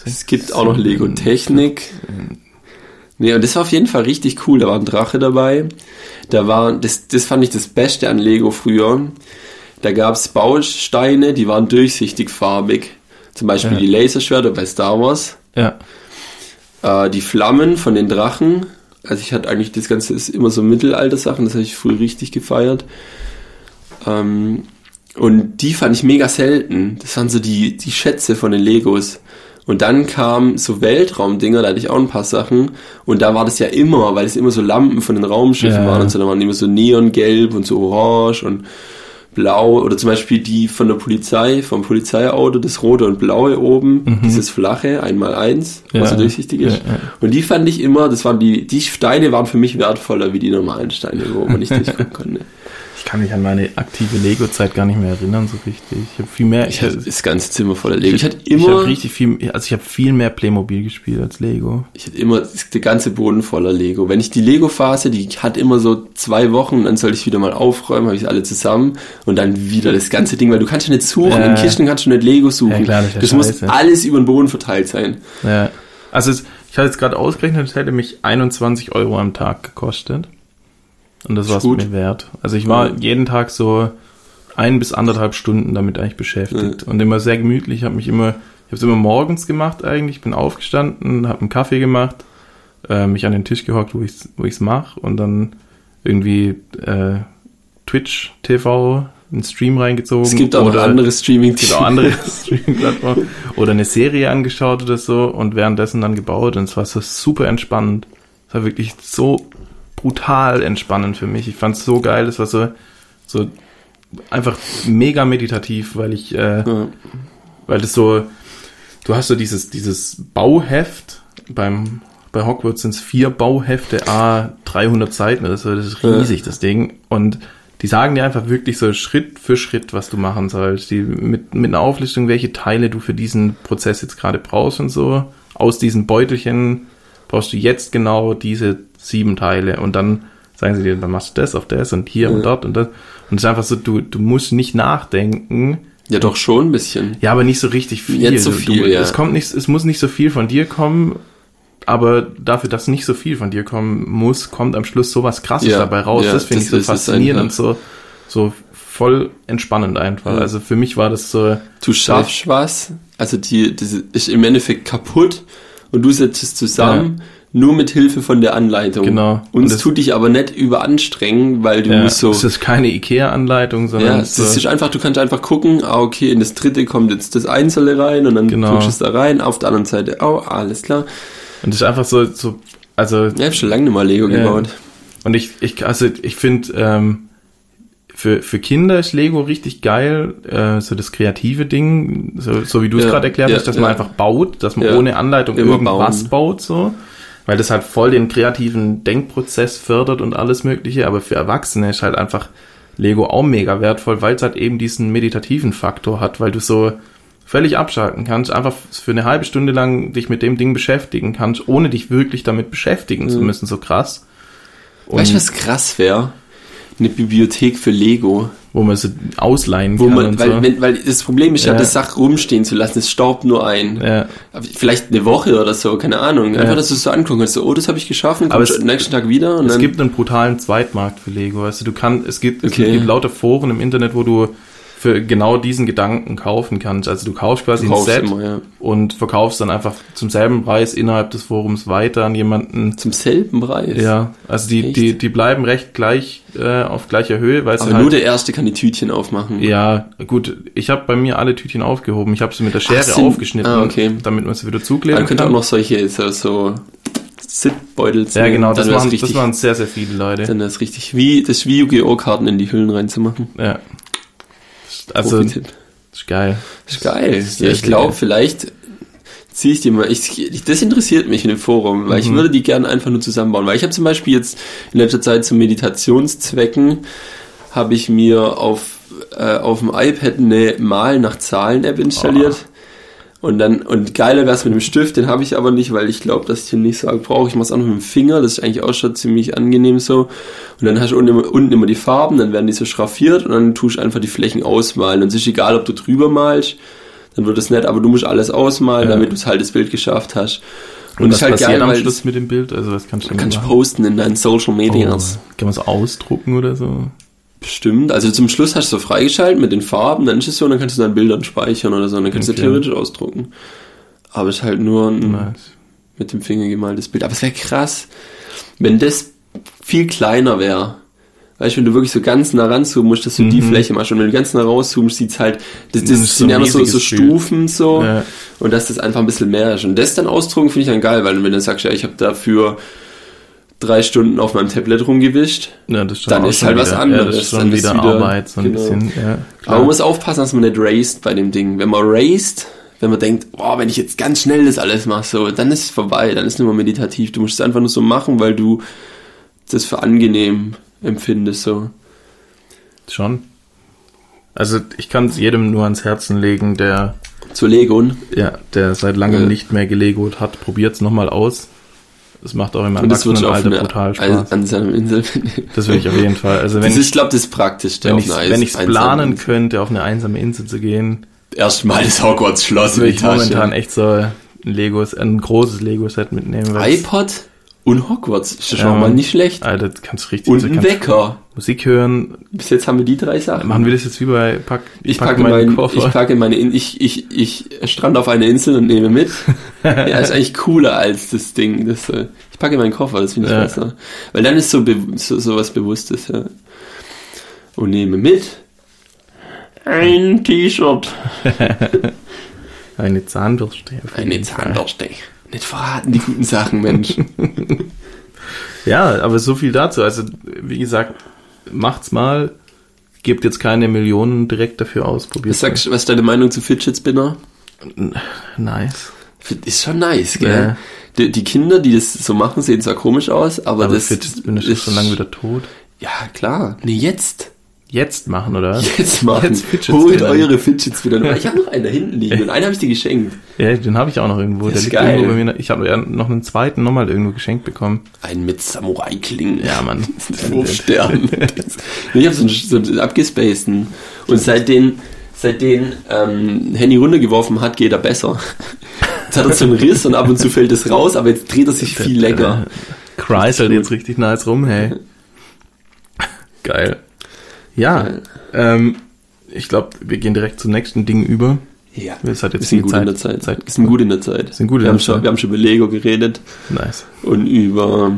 Es gibt auch noch Lego Technik. Nee, und das war auf jeden Fall richtig cool. Da war ein Drache dabei. Da war, das, das fand ich das Beste an Lego früher. Da gab es Bausteine, die waren durchsichtig farbig. Zum Beispiel Ja. die Laserschwerter bei Star Wars. Ja, Äh, die Flammen von den Drachen. Also ich hatte eigentlich das Ganze ist immer so Mittelalter-Sachen, das habe ich früher richtig gefeiert. Ähm, und die fand ich mega selten. Das waren so die, die Schätze von den Legos. Und dann kamen so Weltraumdinger, da hatte ich auch ein paar Sachen. Und da war das ja immer, weil es immer so Lampen von den Raumschiffen Ja. waren und so, da waren immer so neongelb und so orange und blau. Oder zum Beispiel die von der Polizei, vom Polizeiauto, das rote und blaue oben, dieses flache, einmal eins, Mhm. Ja. was so durchsichtig ist. Ja, ja. Und die fand ich immer, das waren die, die Steine waren für mich wertvoller wie die normalen Steine, wo man nicht durchgucken konnte. Ich kann mich an meine aktive Lego-Zeit gar nicht mehr erinnern so richtig. Ich habe viel mehr, Ich ich, hatte das ganze Zimmer voller Lego. Ich hatte ich immer, habe richtig viel, also ich habe viel mehr Playmobil gespielt als Lego. ich hatte immer der ganze Boden voller Lego. Wenn ich die Lego-Phase, die hat immer so zwei Wochen, dann soll ich wieder mal aufräumen, habe ich alle zusammen und dann wieder das ganze Ding, weil du kannst ja nicht suchen, Ja. in Kisten kannst du nicht Lego suchen. Ja, klar, das das muss alles über den Boden verteilt sein. Ja. Also es, ich habe jetzt gerade ausgerechnet, es hätte mich 21 Euro am Tag gekostet. Und das war es mir wert. Also ich war Ja. jeden Tag so ein bis anderthalb Stunden damit eigentlich beschäftigt. Und immer sehr gemütlich, habe mich immer, ich habe es immer morgens gemacht eigentlich, bin aufgestanden, habe einen Kaffee gemacht, äh, mich an den Tisch gehockt, wo ich es wo ich's mache und dann irgendwie äh, Twitch TV einen Stream reingezogen. Es gibt auch oder- andere streaming es gibt auch andere Streaming-Plattformen oder eine Serie angeschaut oder so und währenddessen dann gebaut und es war so super entspannend. Es war wirklich so brutal entspannend für mich. Ich fand es so geil, es war so, so einfach mega meditativ, weil ich, äh, Ja. weil das so, du hast so dieses, dieses Bauheft beim, bei Hogwarts sind es vier Bauhefte, a 300 Seiten das ist riesig, das Ding. Und die sagen dir einfach wirklich so Schritt für Schritt, was du machen sollst. Die, mit, mit einer Auflistung, welche Teile du für diesen Prozess jetzt gerade brauchst und so. Aus diesen Beutelchen brauchst du jetzt genau diese sieben Teile und dann sagen sie dir, dann machst du das auf das und hier und dort und das. Und es ist einfach so, du, du musst nicht nachdenken, Ja, doch schon ein bisschen. ja, aber nicht so richtig viel. Jetzt so viel, du, ja. Es kommt nicht, es muss nicht so viel von dir kommen, aber dafür, dass nicht so viel von dir kommen muss, kommt am Schluss sowas krasses Ja, dabei raus. ja, das finde ich so faszinierend und so, so voll entspannend einfach. Ja. Also für mich war das so, Du schaffst was, also die, das ist im Endeffekt kaputt und du setzt es zusammen, nur mit Hilfe von der Anleitung. Genau. Und es tut dich aber nicht überanstrengen, weil du ja, musst so. es ist keine Ikea-Anleitung, sondern Ja, es es ist einfach, du kannst einfach gucken, ah, okay, in das dritte kommt jetzt das Einzelne rein und dann Genau. drückst du es da rein, auf der anderen Seite, oh, alles klar. und es ist einfach so, so, also Ja, ich hab schon lange nicht mal Lego Ja. gebaut. Und ich, ich also ich finde, ähm, für, für Kinder ist Lego richtig geil, äh, so das kreative Ding, so, so wie du es Ja, gerade erklärt ja, hast, dass ja. man einfach baut, dass man ohne Anleitung Immer irgendwas bauen. baut, so. Weil das halt voll den kreativen Denkprozess fördert und alles Mögliche, aber für Erwachsene ist halt einfach Lego auch mega wertvoll, weil es halt eben diesen meditativen Faktor hat, weil du so völlig abschalten kannst, einfach für eine halbe Stunde lang dich mit dem Ding beschäftigen kannst, ohne dich wirklich damit beschäftigen zu müssen, so krass. Und Weißt du, was krass wäre? Eine Bibliothek für Lego. wo man sie ausleihen Wo kann man, weil, so. wenn, weil das Problem ist ja, Ja. das Sach rumstehen zu lassen, es staubt nur ein. ja. Vielleicht eine Woche oder so, keine Ahnung. Einfach, Ja. dass du es so angucken kannst, so, oh, das habe ich geschaffen, Aber es- am nächsten Tag wieder Es gibt einen brutalen Zweitmarkt für Lego. Also du kannst, es gibt, es Okay. gibt lauter Foren im Internet, wo du für genau diesen Gedanken kaufen kannst. Also du kaufst quasi Du ein Set immer, ja. und verkaufst dann einfach zum selben Preis innerhalb des Forums weiter an jemanden. zum selben Preis. Ja, also die, Echt? die, die bleiben recht gleich äh, auf gleicher Höhe, weil Aber halt, nur der Erste kann die Tütchen aufmachen. ja, gut, ich habe bei mir alle Tütchen aufgehoben. Ich habe sie mit der Schere sind- aufgeschnitten, ah, okay. damit man sie wieder zukleben dann könnte kann. auch noch solche, so, so Zipbeutel ja, genau, das machen, richtig, das machen sehr, sehr viele Leute. Dann ist richtig wie, das ist wie Yu-Gi-Oh! Karten in die Hüllen reinzumachen. Ja. Also, Profi-Tipp. ist geil. Ist geil. sehr, ja, ich glaube, vielleicht Zieh ich dir mal. Ich, ich, das interessiert mich in dem Forum, weil ich würde die gerne einfach nur zusammenbauen. Weil ich habe zum Beispiel jetzt in letzter Zeit zu Meditationszwecken habe ich mir auf, äh, auf dem iPad eine Mal nach Zahlen-App installiert. Und dann, und geiler wär's mit dem Stift, den habe ich aber nicht, weil ich glaube, dass ich den nicht so brauche. Ich mache es auch noch mit dem Finger, das ist eigentlich auch schon ziemlich angenehm so. Und dann hast du unten immer, unten immer die Farben, dann werden die so schraffiert und dann tust du einfach die Flächen ausmalen. Und es ist egal, ob du drüber malst, dann wird es nett, aber du musst alles ausmalen, Ja. damit du halt das Bild geschafft hast. Und, Und, es ist halt geil, am Schluss das mit dem Bild? Also was kannst du damit kannst machen? posten in deinen Social Oh, Medias. kann man es ausdrucken oder so? Bestimmt. Also zum Schluss hast du so freigeschaltet mit den Farben, dann ist es so, und dann kannst du deine Bildern speichern oder so, und dann kannst Okay. du theoretisch ausdrucken. Aber es ist halt nur ein Nice. mit dem Finger gemaltes Bild. Aber es wäre krass, wenn das viel kleiner wäre. Weißt du, wenn du wirklich so ganz nah ranzoomen musst, dass du die Fläche machst. Und wenn du ganz nah rauszoomst, sieht's halt, das, das, Das sind ja noch so, so. Stufen so. Ja. Und dass das einfach ein bisschen mehr ist. Und das dann ausdrucken finde ich dann geil, weil wenn du sagst, ja, ich habe dafür drei Stunden auf meinem Tablet rumgewischt, Ja, Dann ist halt was wieder, anderes. Ja, das ist Dann ist wieder, wieder- Arbeit, so ein genau. bisschen. Ja, Aber man muss aufpassen, dass man nicht raced bei dem Ding. Wenn man raced, wenn man denkt, boah, wenn ich jetzt ganz schnell das alles mache, so, dann ist es vorbei, dann ist es nicht mehr meditativ. Du musst es einfach nur so machen, weil du das für angenehm empfindest, so. Schon. Also ich kann es jedem nur ans Herzen legen, der Zu Legon. ja, der seit langem Ja. nicht mehr gelegot hat, probiert's nochmal aus. Es macht auch im das schon auf Erwachsenenalter brutal Spaß. an seiner Insel. Das will ich auf jeden Fall. Also wenn das ich ich glaube, das ist praktisch, der wenn ich einsame planen Insel. könnte, auf eine einsame Insel zu gehen, Erstmal das Hogwarts-Schloss in die ich momentan Tasche. echt so ein Legos, ein großes Lego-Set mitnehmen. iPod und Hogwarts. Schon Ja, mal nicht schlecht. Alter, das kannst richtig Und ein Wecker. Musik hören. Bis jetzt haben wir die drei Sachen. Machen wir das jetzt wie bei Pack, Ich pack packe, meinen mein, Koffer. ich packe meine, In ich, ich, ich strand auf eine Insel und nehme mit. ja, ist eigentlich cooler als das Ding. Das, äh, ich packe meinen Koffer, das finde ich Ja. besser. Weil dann ist so, so, so was Bewusstes, ja. Und nehme mit ein T-Shirt. Eine Zahnbürste. Eine. Zahnbürste. Nicht verraten, die guten Sachen, Mensch. Ja, aber so viel dazu. Also, wie gesagt, macht's mal. Gebt jetzt keine Millionen direkt dafür aus. Was, Probiert sagst, was ist deine Meinung zu Fidget Spinner? Nice. Ist schon nice, gell? Ja. Die, die Kinder, die das so machen, sehen zwar komisch aus, aber, Aber das Fidget Spinner ist schon lange wieder tot. Ja, klar. Nee, jetzt. Jetzt machen, oder? Jetzt machen. Jetzt Fidget Holt Spinner. eure Fidget Spinner. Ich habe noch einen da hinten liegen und einen habe ich dir geschenkt. Ja, den habe ich auch noch irgendwo. Das Der ist liegt geil. irgendwo bei mir. Ich habe ja noch einen zweiten nochmal irgendwo geschenkt bekommen. Einen mit Samurai-Klingen. Ja, Mann. Wurfstern. ich habe so einen, so einen abgespaceden. Und seitdem, seitdem ähm, Henny runtergeworfen hat, geht er besser. Jetzt hat er so einen Riss und ab und zu fällt es raus, aber jetzt dreht er sich viel lecker. Chrysler gut. jetzt richtig nice rum, hey. Geil. Ja, ähm, ich glaube, wir gehen direkt zum nächsten Ding über. Ja, Es hat wir jetzt sind die gut in der Zeit. Zeit. Wir sind gut in der Zeit. sind gut in wir, haben schon, Zeit. wir haben schon über Lego geredet Nice. und über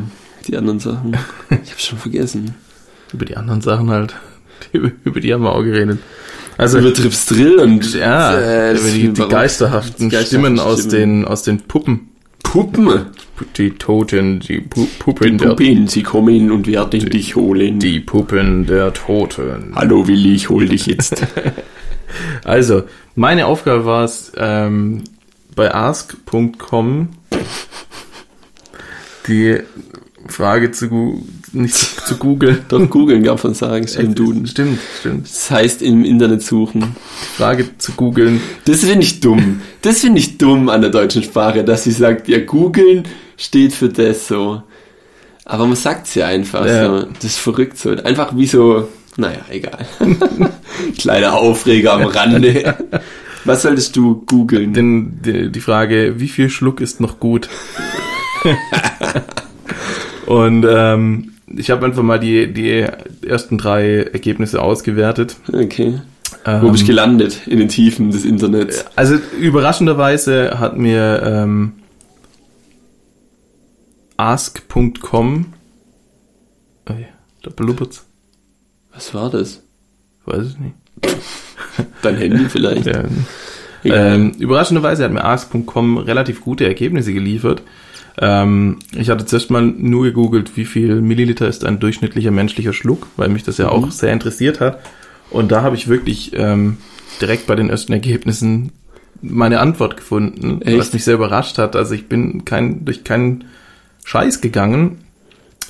die anderen Sachen. Ich habe schon vergessen. Über die anderen Sachen halt. Über, über die haben wir auch geredet. Also, über Trips Drill und ja, äh, über die, die Barock- geisterhaften die Stimmen aus Stimmen. den, aus den Puppen. Puppen. Die Toten, die Pu Die Puppen, der, Puppen, sie kommen und werden dich holen. die Puppen der Toten. Hallo Willi, ich hol dich jetzt. Also, meine Aufgabe war es, ähm, bei ask.com die Frage zu, nicht zu, googeln. Doch googeln darf man sagen, so im Duden. Stimmt, stimmt. Das heißt im Internet suchen. Frage zu googeln. Das finde ich dumm. Das finde ich dumm an der deutschen Sprache, dass sie sagt, ja, googeln steht für das so. Aber man sagt es ja einfach Ja. so. Das ist verrückt so. Einfach wie so, naja, egal. Kleiner Aufreger am Rande. Was solltest du googeln? Denn die, die Frage, wie viel Schluck ist noch gut? Und ähm, ich habe einfach mal die, die ersten drei Ergebnisse ausgewertet. Okay. Ähm, Wo bist du gelandet? In den Tiefen des Internets. Also überraschenderweise hat mir ähm, ask.com oh ja, da blubbert's. Was war das? Weiß ich nicht. Dein Handy vielleicht? Ja. Ähm, überraschenderweise hat mir ask.com relativ gute Ergebnisse geliefert. Ähm, ich hatte zuerst mal nur gegoogelt, wie viel Milliliter ist ein durchschnittlicher menschlicher Schluck, weil mich das ja auch sehr interessiert hat. Und da habe ich wirklich ähm, direkt bei den ersten Ergebnissen meine Antwort gefunden, Echt? was mich sehr überrascht hat. Also ich bin kein, durch keinen Scheiß gegangen.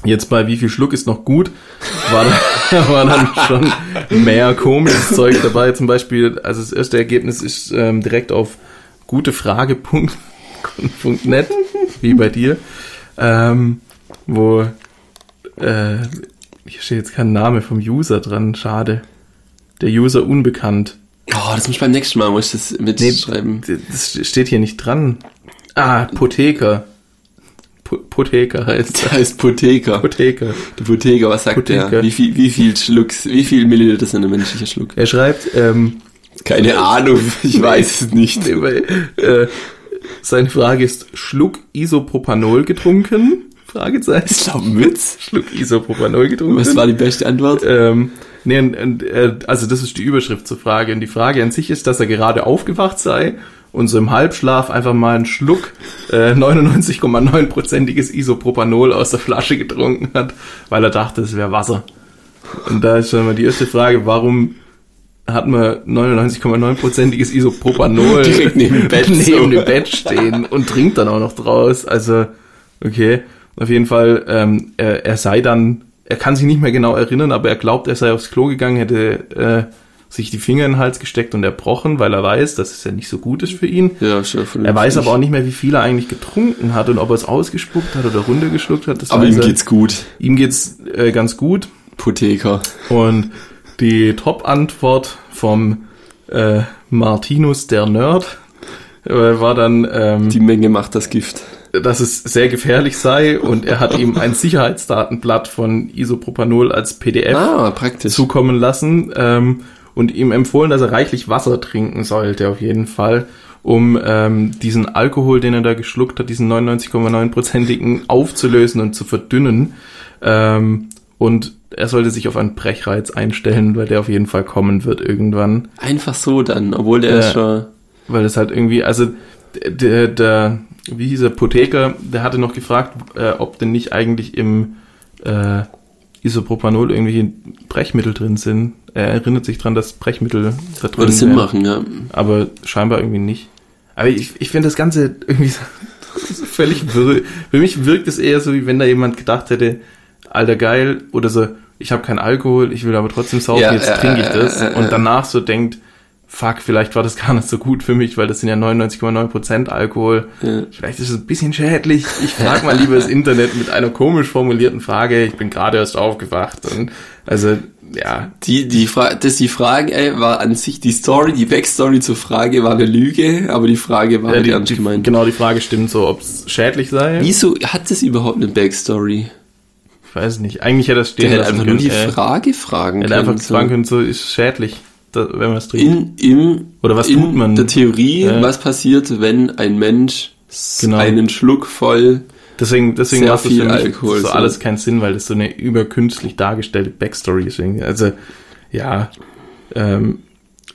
Jetzt bei wie viel Schluck ist noch gut, war, da, war dann schon mehr komisches Zeug dabei. Zum Beispiel, also das erste Ergebnis ist ähm, direkt auf gutefrage.net, wie bei dir, ähm, wo äh, hier steht jetzt kein Name vom User dran, schade. Der User unbekannt. Oh, das muss ich beim nächsten Mal, muss ich das mitschreiben. Das steht hier nicht dran. Ah, Potheker. Po- Potheker heißt Der heißt Potheker. Potheker. Der Potheker, was sagt Potheker. der? Wie viel, wie viel Schlucks, wie viel Milliliter sind ein menschlicher Schluck? Er schreibt, ähm, Keine Ahnung, ich weiß es nicht. nee, weil, äh, seine Frage ist, Schluck Isopropanol getrunken? Fragezeichen. Ist doch ein Witz. Schluck Isopropanol getrunken. Was war die beste Antwort? Ähm, nee, und, und, äh, also das ist die Überschrift zur Frage. Und die Frage an sich ist, dass er gerade aufgewacht sei und so im Halbschlaf einfach mal einen Schluck äh, 99,9%iges Isopropanol aus der Flasche getrunken hat, weil er dachte, es wäre Wasser. Und da ist schon mal die erste Frage, warum hat man 99,9%iges Isopropanol Direkt neben dem Bett, neben dem Bett stehen und trinkt dann auch noch draus. Also, okay. Auf jeden Fall, ähm, er, er sei dann, er kann sich nicht mehr genau erinnern, aber er glaubt, er sei aufs Klo gegangen, hätte äh, sich die Finger in den Hals gesteckt und erbrochen, weil er weiß, dass es ja nicht so gut ist für ihn. Ja, schon Er weiß aber auch nicht mehr, wie viel er eigentlich getrunken hat und ob er es ausgespuckt hat oder runtergeschluckt hat. Das Aber ihm er. geht's gut. ihm geht's äh, ganz gut. Potheker. Und die Top-Antwort vom äh, Martinus der Nerd äh, war dann, ähm, Die Menge macht das Gift. Dass es sehr gefährlich sei und er hat ihm ein Sicherheitsdatenblatt von Isopropanol als PDF Ah, zukommen lassen ähm, und ihm empfohlen, dass er reichlich Wasser trinken sollte auf jeden Fall, um ähm, diesen Alkohol, den er da geschluckt hat, diesen 99,9%igen aufzulösen und zu verdünnen. Ähm, und er sollte sich auf einen Brechreiz einstellen, weil der auf jeden Fall kommen wird irgendwann. Einfach so dann, obwohl der Ja. schon. Weil es halt irgendwie, also der, der wie hieß er, Potheker, der hatte noch gefragt, äh, ob denn nicht eigentlich im äh, Isopropanol irgendwelche Brechmittel drin sind. Er erinnert sich dran, dass Brechmittel da drin Würde Sinn machen, ja. aber scheinbar irgendwie nicht. Aber ich, ich finde das Ganze irgendwie so, völlig wirr. Für mich wirkt es eher so, wie wenn da jemand gedacht hätte, alter geil, oder so, ich habe keinen Alkohol, ich will aber trotzdem saufen, Ja, jetzt äh, trinke ich äh, das. äh, äh, und danach so denkt, fuck, vielleicht war das gar nicht so gut für mich, weil das sind ja 99,9% Alkohol. Ja. Vielleicht ist es ein bisschen schädlich. Ich frage mal lieber das Internet mit einer komisch formulierten Frage. Ich bin gerade erst aufgewacht. Und also, ja, Die, die Fra das die Frage, ey, war an sich die Story, die Backstory zur Frage war eine Lüge, aber die Frage war halt die, ernst die, gemeint. genau die Frage stimmt so, ob es schädlich sei. Wieso hat das überhaupt eine Backstory? Ich weiß nicht. Eigentlich hätte das stehen Der hätte einfach nur können. die äh, Frage fragen hätte können. einfach so. fragen können, so ist schädlich, da, wenn man es trinkt. In, im, Oder was in tut man? der Theorie, Ja. was passiert, wenn ein Mensch Genau. einen Schluck voll Deswegen, deswegen Sehr macht das für Alkohol, so alles keinen Sinn, weil das so eine überkünstlich dargestellte Backstory ist. Also, ja, ähm,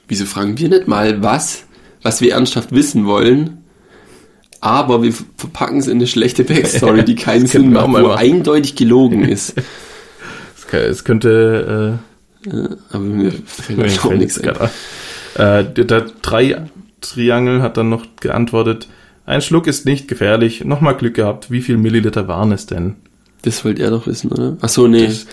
Wieso fragen wir nicht mal was, was wir ernsthaft wissen wollen, aber wir verpacken es in eine schlechte Backstory, die keinen Sinn macht, wo eindeutig gelogen ist. es, könnte, Ja, aber mir fällt mir auch nichts ein. Äh, der, der Drei-Triangel hat dann noch geantwortet, ein Schluck ist nicht gefährlich. Nochmal Glück gehabt. Wie viel Milliliter waren es denn? Das wollte er doch wissen, oder? Ach so, nee. Das-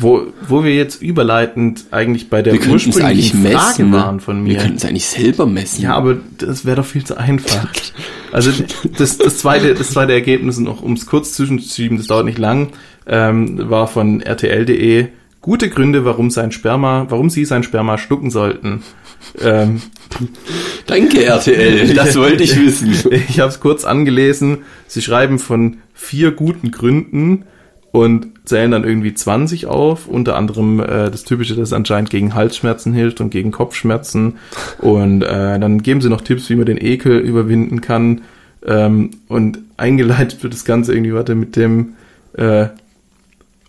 Wo, wo wir jetzt überleitend eigentlich bei der wir eigentlich ursprünglichen messen. Frage ne? waren von Wir mir. könnten es eigentlich selber messen. Ja, aber das wäre doch viel zu einfach. Also das, das, zweite, das zweite Ergebnis, noch um es kurz zwischenzuschieben, das dauert nicht lang, ähm, war von rtl.de. Gute Gründe, warum sein Sperma, warum sie sein Sperma schlucken sollten. Ähm, Danke, RTL. Das wollte ich wissen. ich habe es kurz angelesen. Sie schreiben von vier guten Gründen und zählen dann irgendwie 20 auf. Unter anderem äh, das Typische, dass es anscheinend gegen Halsschmerzen hilft und gegen Kopfschmerzen. Und äh, dann geben sie noch Tipps, wie man den Ekel überwinden kann. Ähm, und eingeleitet wird das Ganze irgendwie, warte, mit dem äh,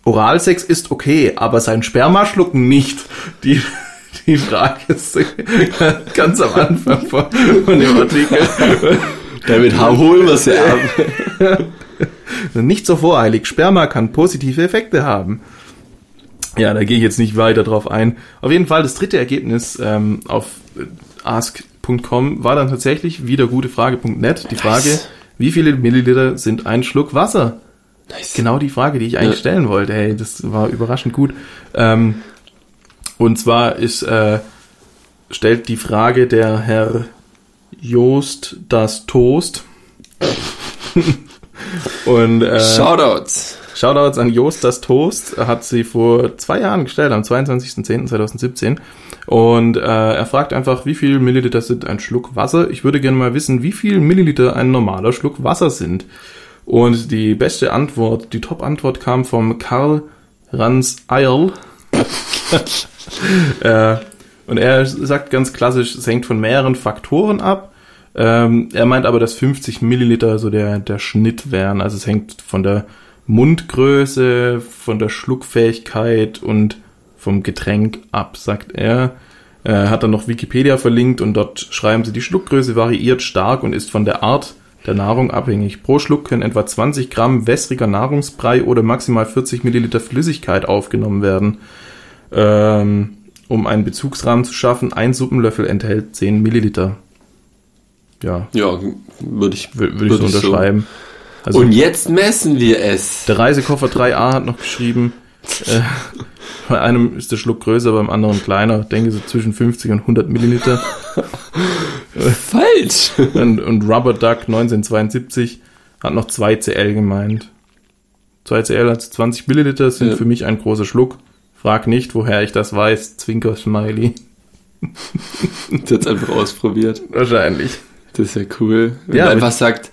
Oralsex ist okay, aber sein Sperma schlucken nicht. Die, die Frage ist ganz am Anfang von, von dem Artikel. Damit holen wir sie ab. Nicht so voreilig. Sperma kann positive Effekte haben. Ja, da gehe ich jetzt nicht weiter drauf ein. Auf jeden Fall das dritte Ergebnis ähm, auf äh, Ask ask.com war dann tatsächlich wieder gutefrage.net die Frage, wie viele Milliliter sind ein Schluck Wasser? Nice. Genau die Frage, die ich eigentlich Ja. stellen wollte. Hey, das war überraschend gut. Ähm, und zwar ist, äh, stellt die Frage der Herr Joost das Toast. und äh, Shoutouts. Shoutouts an Joost das Toast. Er hat sie vor zwei Jahren gestellt, am 22.10.2017. Und äh, er fragt einfach, wie viel Milliliter sind ein Schluck Wasser? Ich würde gerne mal wissen, wie viel Milliliter ein normaler Schluck Wasser sind. Und die beste Antwort, die Top-Antwort kam vom Karl Rans Eierl. äh, und er sagt ganz klassisch, es hängt von mehreren Faktoren ab. Ähm, er meint aber, dass 50 Milliliter so der, der Schnitt wären. Also es hängt von der Mundgröße, von der Schluckfähigkeit und vom Getränk ab, sagt er. Er hat dann noch Wikipedia verlinkt und dort schreiben sie, die Schluckgröße variiert stark und ist von der Art der Nahrung abhängig. Pro Schluck können etwa 20 Gramm wässriger Nahrungsbrei oder maximal 40 Milliliter Flüssigkeit aufgenommen werden. Ähm, um einen Bezugsrahmen zu schaffen, ein Suppenlöffel enthält 10 Milliliter. Ja, Ja, würde ich, würde würd ich so unterschreiben. Also Und jetzt messen wir es. der Reisekoffer 3a hat noch geschrieben, äh, bei einem ist der Schluck größer, beim anderen kleiner. Ich denke so zwischen 50 und 100 Milliliter. Falsch. Und, und Rubber Duck 1972 hat noch 2 CL gemeint. 2 CL, also 20 Milliliter, sind Ja. für mich ein großer Schluck. Frag nicht, woher ich das weiß. Zwinker Smiley. Das hat's einfach ausprobiert. Wahrscheinlich. Das ist ja cool. Wenn Ja, einfach sagt,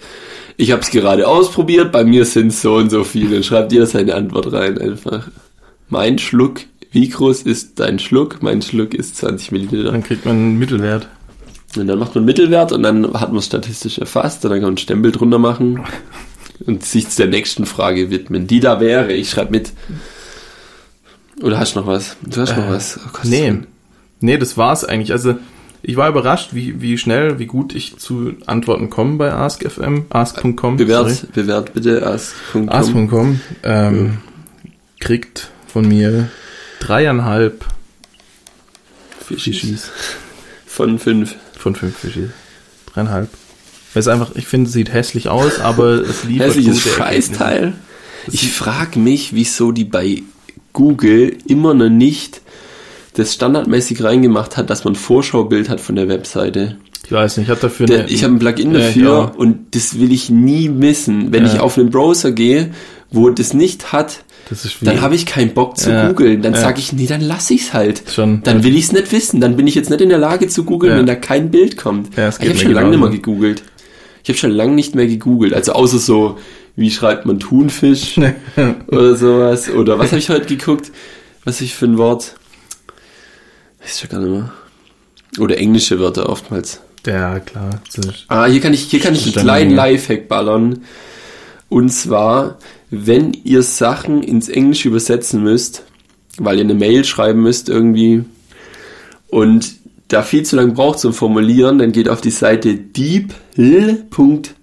ich habe es gerade ausprobiert, bei mir sind so und so viele. Schreibt ihr seine Antwort rein einfach. Mein Schluck, wie groß ist dein Schluck? Mein Schluck ist 20 Milliliter. Dann kriegt man einen Mittelwert. Und dann macht man Mittelwert und dann hat man es statistisch erfasst und dann kann man einen Stempel drunter machen und sich der nächsten Frage widmen. Die da wäre, ich schreibe mit. Oder hast du noch was? Du hast noch was. Oh Gott, Nee. Nee, das war's eigentlich. Also, ich war überrascht, wie, wie schnell, wie gut ich zu Antworten komme bei AskFM, ask.com. Bewert, bewert bitte ask.com. Ask.com ähm, kriegt von mir dreieinhalb Fischis. Fischis Von fünf. Von fünf Fischis. Dreieinhalb. Weil es einfach, ich finde, es sieht hässlich aus, aber es liefert Hässliches gute. Scheißteil. Ich frage mich, wieso die bei Google immer noch nicht das standardmäßig reingemacht hat, dass man ein Vorschaubild hat von der Webseite. Ich weiß nicht, ich hatte dafür Der, ich habe ein Plugin Ja, dafür auch. und das will ich nie missen. Wenn Ja. ich auf einen Browser gehe, wo das nicht hat, dann habe ich keinen Bock zu Ja, googeln. Dann ja. sage ich, nee, dann lass ich's halt. Schon, Dann ja. will ich's nicht wissen. Dann bin ich jetzt nicht in der Lage zu googeln, Ja. wenn da kein Bild kommt. Ja, es ich geht habe mir schon lange nicht mehr gegoogelt. Ich habe schon lange nicht mehr gegoogelt. Also außer so, wie schreibt man Thunfisch oder sowas. Oder was habe ich heute geguckt? Was ich für ein Wort? Weiß ich schon gar nicht mehr. Oder englische Wörter oftmals. ja, klar. Ah, hier kann ich, hier kann ich einen kleinen ja. Lifehack ballern. Und zwar, wenn ihr Sachen ins Englische übersetzen müsst, weil ihr eine Mail schreiben müsst irgendwie und da viel zu lange braucht zum Formulieren, dann geht auf die Seite deepl.com,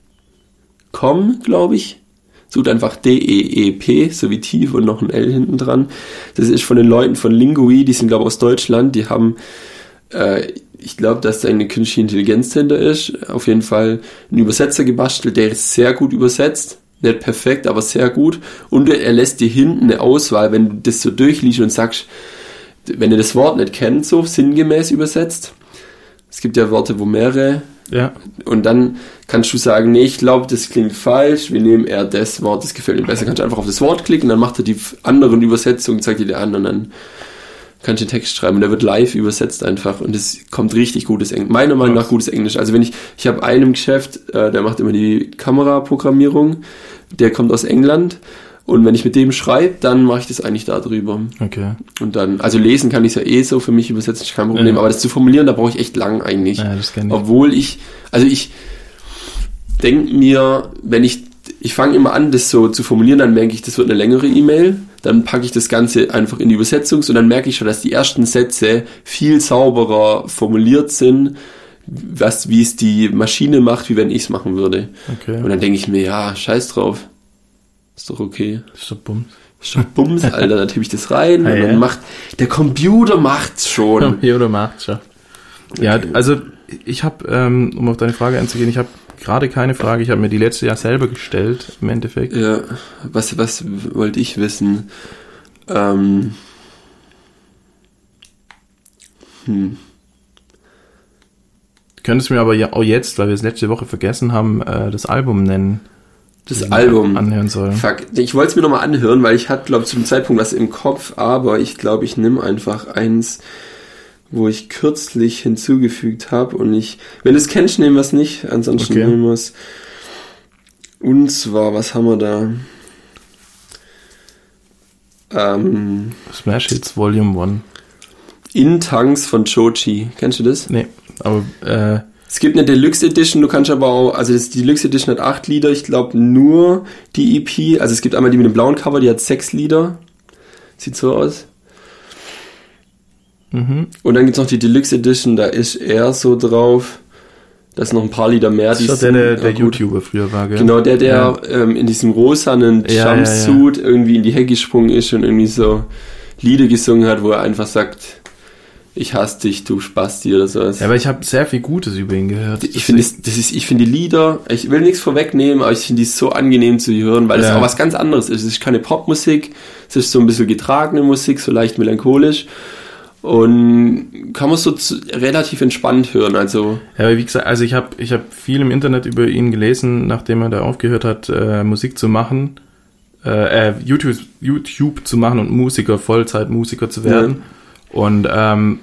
glaube ich. Sucht einfach D-E-E-P, so wie tief und noch ein L hinten dran. Das ist von den Leuten von Lingui, die sind, glaube ich, aus Deutschland. Die haben äh, ich glaube, dass da eine künstliche Intelligenz hinter ist. Auf jeden Fall einen Übersetzer gebastelt, der sehr gut übersetzt. Nicht perfekt, aber sehr gut. Und er lässt dir hinten eine Auswahl, wenn du das so durchliest und sagst, wenn ihr das Wort nicht kennt, so sinngemäß übersetzt. Es gibt ja Worte, wo mehrere ja, und dann kannst du sagen, nee, ich glaube, das klingt falsch, wir nehmen eher das Wort, das gefällt mir besser. Kannst du einfach auf das Wort klicken, dann macht er die anderen Übersetzungen, zeigt dir die an und dann kannst du den Text schreiben und der wird live übersetzt einfach und es kommt richtig gutes Englisch. Meiner Meinung nach gutes Englisch. Also wenn ich, ich habe einen im Geschäft, äh, der macht immer die Kameraprogrammierung, der kommt aus England und wenn ich mit dem schreibe, dann mache ich das eigentlich da drüber. okay. Und dann, also lesen kann ich ja eh so, für mich übersetzen ist kein Problem, Ja. aber das zu formulieren, da brauche ich echt lang eigentlich. Ja, das kenn ich. Obwohl ich, also ich denke mir, wenn ich, ich fange immer an, das so zu formulieren, dann merke ich, das wird eine längere E-Mail, dann packe ich das Ganze einfach in die Übersetzung und dann merke ich schon, dass die ersten Sätze viel sauberer formuliert sind, was, wie es die Maschine macht, wie wenn ich es machen würde. Okay. Und dann denke ich mir, ja, scheiß drauf. Ist doch okay. Ist doch Bums. Ist doch Bums, Alter, dann tippe ich das rein Ah, und ja. dann macht, der Computer macht's schon. Hier oder macht schon. Ja, also ich habe, ähm, um auf deine Frage einzugehen, ich habe gerade keine Frage. Ich habe mir die letzte Jahr selber gestellt, im Endeffekt. Ja, was, was wollte ich wissen? Ähm, hm. Du könntest mir aber ja auch jetzt, weil wir es letzte Woche vergessen haben, äh, das Album nennen. Das den Album. Anhören sollen. Fuck, ich wollte es mir nochmal anhören, weil ich hatte, glaube ich, zum Zeitpunkt was im Kopf, aber ich glaube, ich nehme einfach eins, wo ich kürzlich hinzugefügt habe und ich, wenn du es kennst, nehmen wir es nicht, ansonsten Okay. nehmen wir es. Und zwar, was haben wir da? Ähm, Smash Hits Volume 1. In Tanks von Chochi. Kennst du das? Nee, aber äh, Es gibt eine Deluxe Edition, du kannst aber auch, also das, die Deluxe Edition hat acht Lieder, ich glaube nur die EP, also es gibt einmal die mit dem blauen Cover, die hat sechs Lieder. Sieht so aus. Mhm. Und dann gibt's noch die Deluxe Edition, da ist er so drauf. Da ist noch ein paar Lieder mehr. das ist der, der, der. YouTuber früher war, gell? Genau, der, der Ja. ähm, in diesem rosanen Ja, ja, ja. Jumpsuit irgendwie in die Hecke gesprungen ist und irgendwie so Lieder gesungen hat, wo er einfach sagt, ich hasse dich, du Spasti oder sowas. Ja, aber ich habe sehr viel Gutes über ihn gehört. Ich finde, das, das ist, ich finde die Lieder, ich will nichts vorwegnehmen, aber ich finde die so angenehm zu hören, weil es Ja. auch was ganz anderes ist. Es ist keine Popmusik, es ist so ein bisschen getragene Musik, so leicht melancholisch und kann man so relativ entspannt hören. Also Ja, aber wie gesagt, also ich habe ich hab viel im Internet über ihn gelesen, nachdem er da aufgehört hat, äh, Musik zu machen, äh, äh, YouTube, YouTube zu machen und Musiker, Vollzeitmusiker zu werden. Und ähm,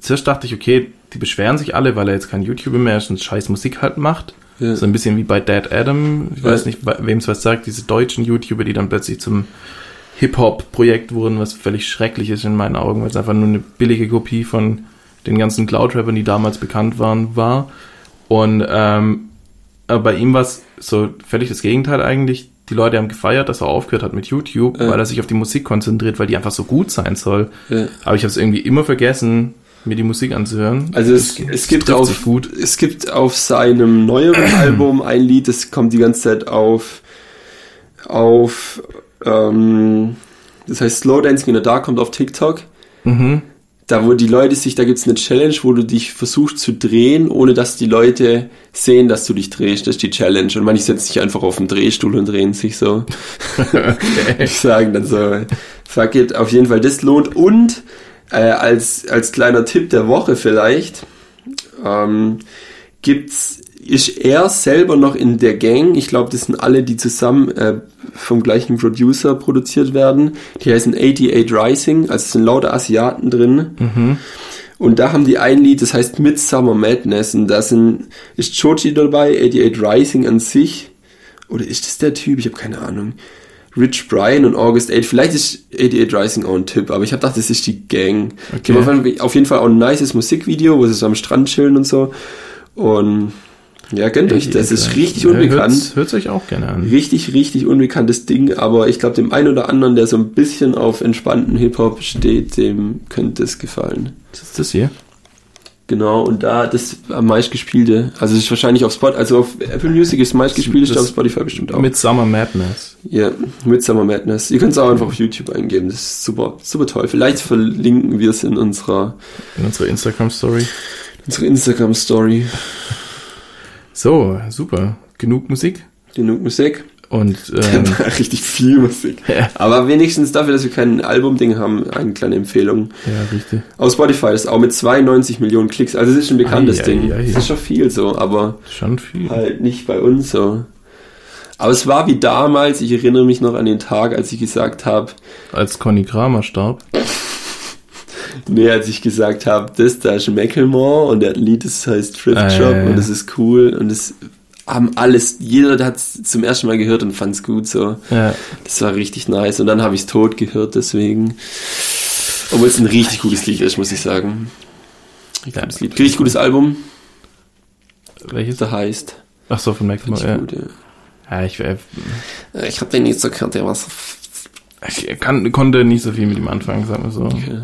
zuerst dachte ich, okay, die beschweren sich alle, weil er jetzt kein YouTuber mehr ist und scheiß Musik halt macht. Ja. So ein bisschen wie bei Dad Adam. Ich Ja. weiß nicht, wem es was sagt, diese deutschen YouTuber, die dann plötzlich zum Hip-Hop-Projekt wurden, was völlig schrecklich ist in meinen Augen, weil es einfach nur eine billige Kopie von den ganzen Cloud-Rappern, die damals bekannt waren, war. Und ähm, aber bei ihm war es so völlig das Gegenteil eigentlich. Die Leute haben gefeiert, dass er aufgehört hat mit YouTube, Ja. weil er sich auf die Musik konzentriert, weil die einfach so gut sein soll. Ja. Aber ich habe es irgendwie immer vergessen, mir die Musik anzuhören. Also es, Das- es gibt auf es gibt auf seinem neueren Album ein Lied, das kommt die ganze Zeit auf auf ähm, das heißt Slow Dancing in the Dark kommt auf TikTok. Mhm. Da wo die Leute sich, da gibt's eine Challenge, wo du dich versuchst zu drehen, ohne dass die Leute sehen, dass du dich drehst. Das ist die Challenge. Und manche setzen sich einfach auf den Drehstuhl und drehen sich so. Ich sagen dann so, fuck it, auf jeden Fall, das lohnt. Und äh, als, als kleiner Tipp der Woche vielleicht, ähm, gibt's, ist er selber noch in der Gang, ich glaube, das sind alle, die zusammen äh, vom gleichen Producer produziert werden, die heißen 88 Rising, also es sind lauter Asiaten drin. Und da haben die ein Lied, das heißt Midsummer Madness, und da sind, ist Chochi dabei, 88 Rising an sich, oder ist das der Typ? Ich habe keine Ahnung. Rich Brian und August 8. Vielleicht ist 88 Rising auch ein Tipp, aber ich habe gedacht, das ist die Gang. Okay. Die haben auf jeden Fall auch ein nices Musikvideo, wo sie so am Strand chillen und so. Und ja, gönnt euch, das ist richtig Ja, unbekannt. Hört's euch auch gerne an. Richtig, richtig unbekanntes Ding, aber ich glaube, dem einen oder anderen, der so ein bisschen auf entspannten Hip-Hop steht, dem könnte es gefallen. Was ist das hier? Genau, und da das am meistgespielte, also es ist wahrscheinlich auf Spot, also auf Apple Music ist meistgespielt, ich Das- glaube Spotify bestimmt auch. Mit Summer Madness. Ja, Midsummer Madness. Ihr könnt es auch einfach auf YouTube eingeben. Das ist super, super toll. Vielleicht verlinken wir es in unserer, In unserer Instagram-Story. unserer Instagram Story. So, super. Genug Musik. Genug Musik. Und ähm, Richtig viel Musik. Ja. Aber wenigstens dafür, dass wir kein Album-Ding haben, eine kleine Empfehlung. ja, richtig. Auf Spotify ist auch mit 92 Millionen Klicks. Also es ist ein bekanntes Ei, ei, Ding. Das ist schon viel so, aber Schon viel. halt nicht bei uns so. Aber es war wie damals, ich erinnere mich noch an den Tag, als ich gesagt habe, Als Conny Kramer starb. Nee, als ich gesagt habe, das da ist Macklemore und der hat ein Lied, das heißt Thrift Ah, Shop ja, ja. und das ist cool und das haben alles, jeder hat es zum ersten Mal gehört und fand es gut so. Ja. Das war richtig nice und dann habe ich es tot gehört, deswegen. Obwohl es ein richtig gutes Lied ist, muss ich sagen. Richtig Ja. gutes Lied. Richtig gutes Album, Welches? da heißt. Ach so, von Richtig Macklemore. Ja. gut, ja. ja, ich, äh, Ich habe den nicht so gehört, der war so. ich kann, konnte nicht so viel mit ihm anfangen, sagen wir so. Okay.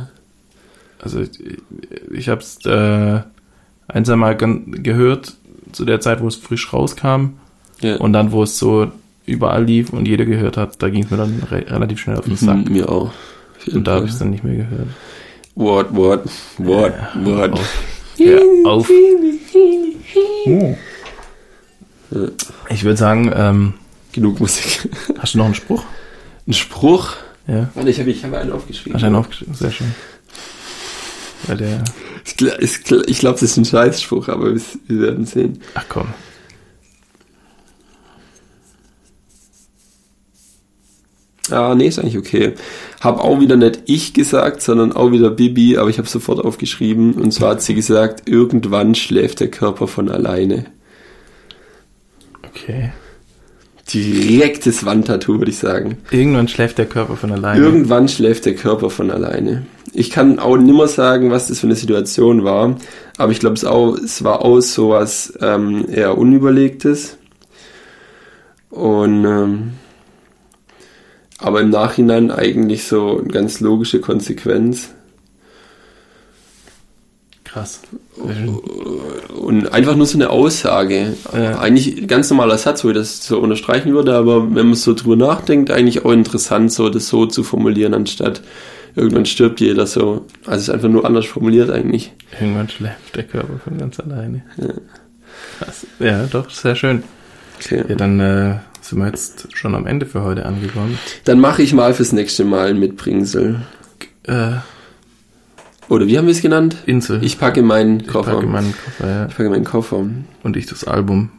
Also ich, ich habe es äh, ein, zwei Mal gehört, zu der Zeit, wo es frisch rauskam. Ja. Und dann, wo es so überall lief und jeder gehört hat, da ging es mir dann re relativ schnell auf den Sack. Mhm, mir auch. Und da habe ich es dann nicht mehr gehört. Wort, Wort, Wort, Wort. Auf. Hör auf. Ich würde sagen, ähm, Genug Musik. hast du noch einen Spruch? Ein Spruch. Ja. Warte, ich habe ich hab einen aufgeschrieben. Hast du einen aufgeschrieben? Sehr schön. Weil der, Ich, gl- ich, gl- ich glaube, das ist ein Scheißspruch, aber wir, wir werden sehen. ach komm. Ah, nee, ist eigentlich okay. Hab auch wieder nicht ich gesagt, sondern auch wieder Bibi, aber ich habe sofort aufgeschrieben. Und zwar hat sie gesagt, irgendwann schläft der Körper von alleine. Okay. Direktes Wandtattoo, würde ich sagen. Irgendwann schläft der Körper von alleine. Irgendwann schläft der Körper von alleine. Ich kann auch nimmer sagen, was das für eine Situation war, aber ich glaube, es, auch- es war auch sowas ähm, eher Unüberlegtes. Und ähm, aber im Nachhinein eigentlich so eine ganz logische Konsequenz. Krass. Und einfach nur so eine Aussage. Ja. Eigentlich ein ganz normaler Satz, wo ich das so unterstreichen würde, aber wenn man so drüber nachdenkt, eigentlich auch interessant, so das so zu formulieren, anstatt irgendwann stirbt jeder so. Also es ist einfach nur anders formuliert eigentlich. Irgendwann schläft der Körper von ganz alleine. Krass. Ja, doch, sehr schön. Okay. Ja, dann äh, sind wir jetzt schon am Ende für heute angekommen. Dann mache ich mal fürs nächste Mal ein Mitbringsel. Äh, Oder wie haben wir es genannt? Insel. Ich packe meinen Ich Koffer. packe meinen Koffer, ja. ich packe meinen Koffer. Und ich das Album.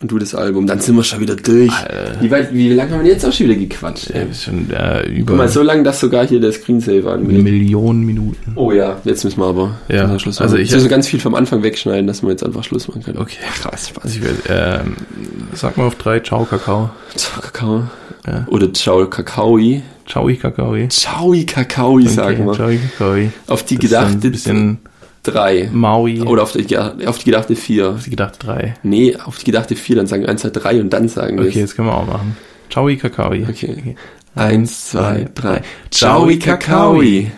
Und du das Album. Dann sind wir schon wieder durch. Alter. Wie, weit, wie lange haben wir jetzt auch schon wieder gequatscht? Ja, Ey? ist schon äh, über Guck mal, so lange, dass sogar hier der Screensaver angeht. Million Minuten. Oh ja, jetzt müssen wir aber Ja, Schluss also machen. ich- jetzt müssen wir ganz viel vom Anfang wegschneiden, dass wir jetzt einfach Schluss machen können. Okay. Krass, Spaß. Also ich will, ähm, sag mal auf drei, ciao Kakao. Ciao Kakao. Ja. Oder Ciao Kakaoi. Ciao Kakaoi. Ciao Kakaoi, sagen wir. Ciao Kakaoi. Auf die Das ist ein gedachte bisschen drei. Maui. Oder auf die, auf die gedachte vier. auf die gedachte drei. Nee, auf die gedachte vier, dann sagen wir eins, zwei, drei und dann sagen wir Okay, das können wir auch machen. Ciao Kakaoi. Okay. Eins, zwei, drei. Ciao Kakaoi.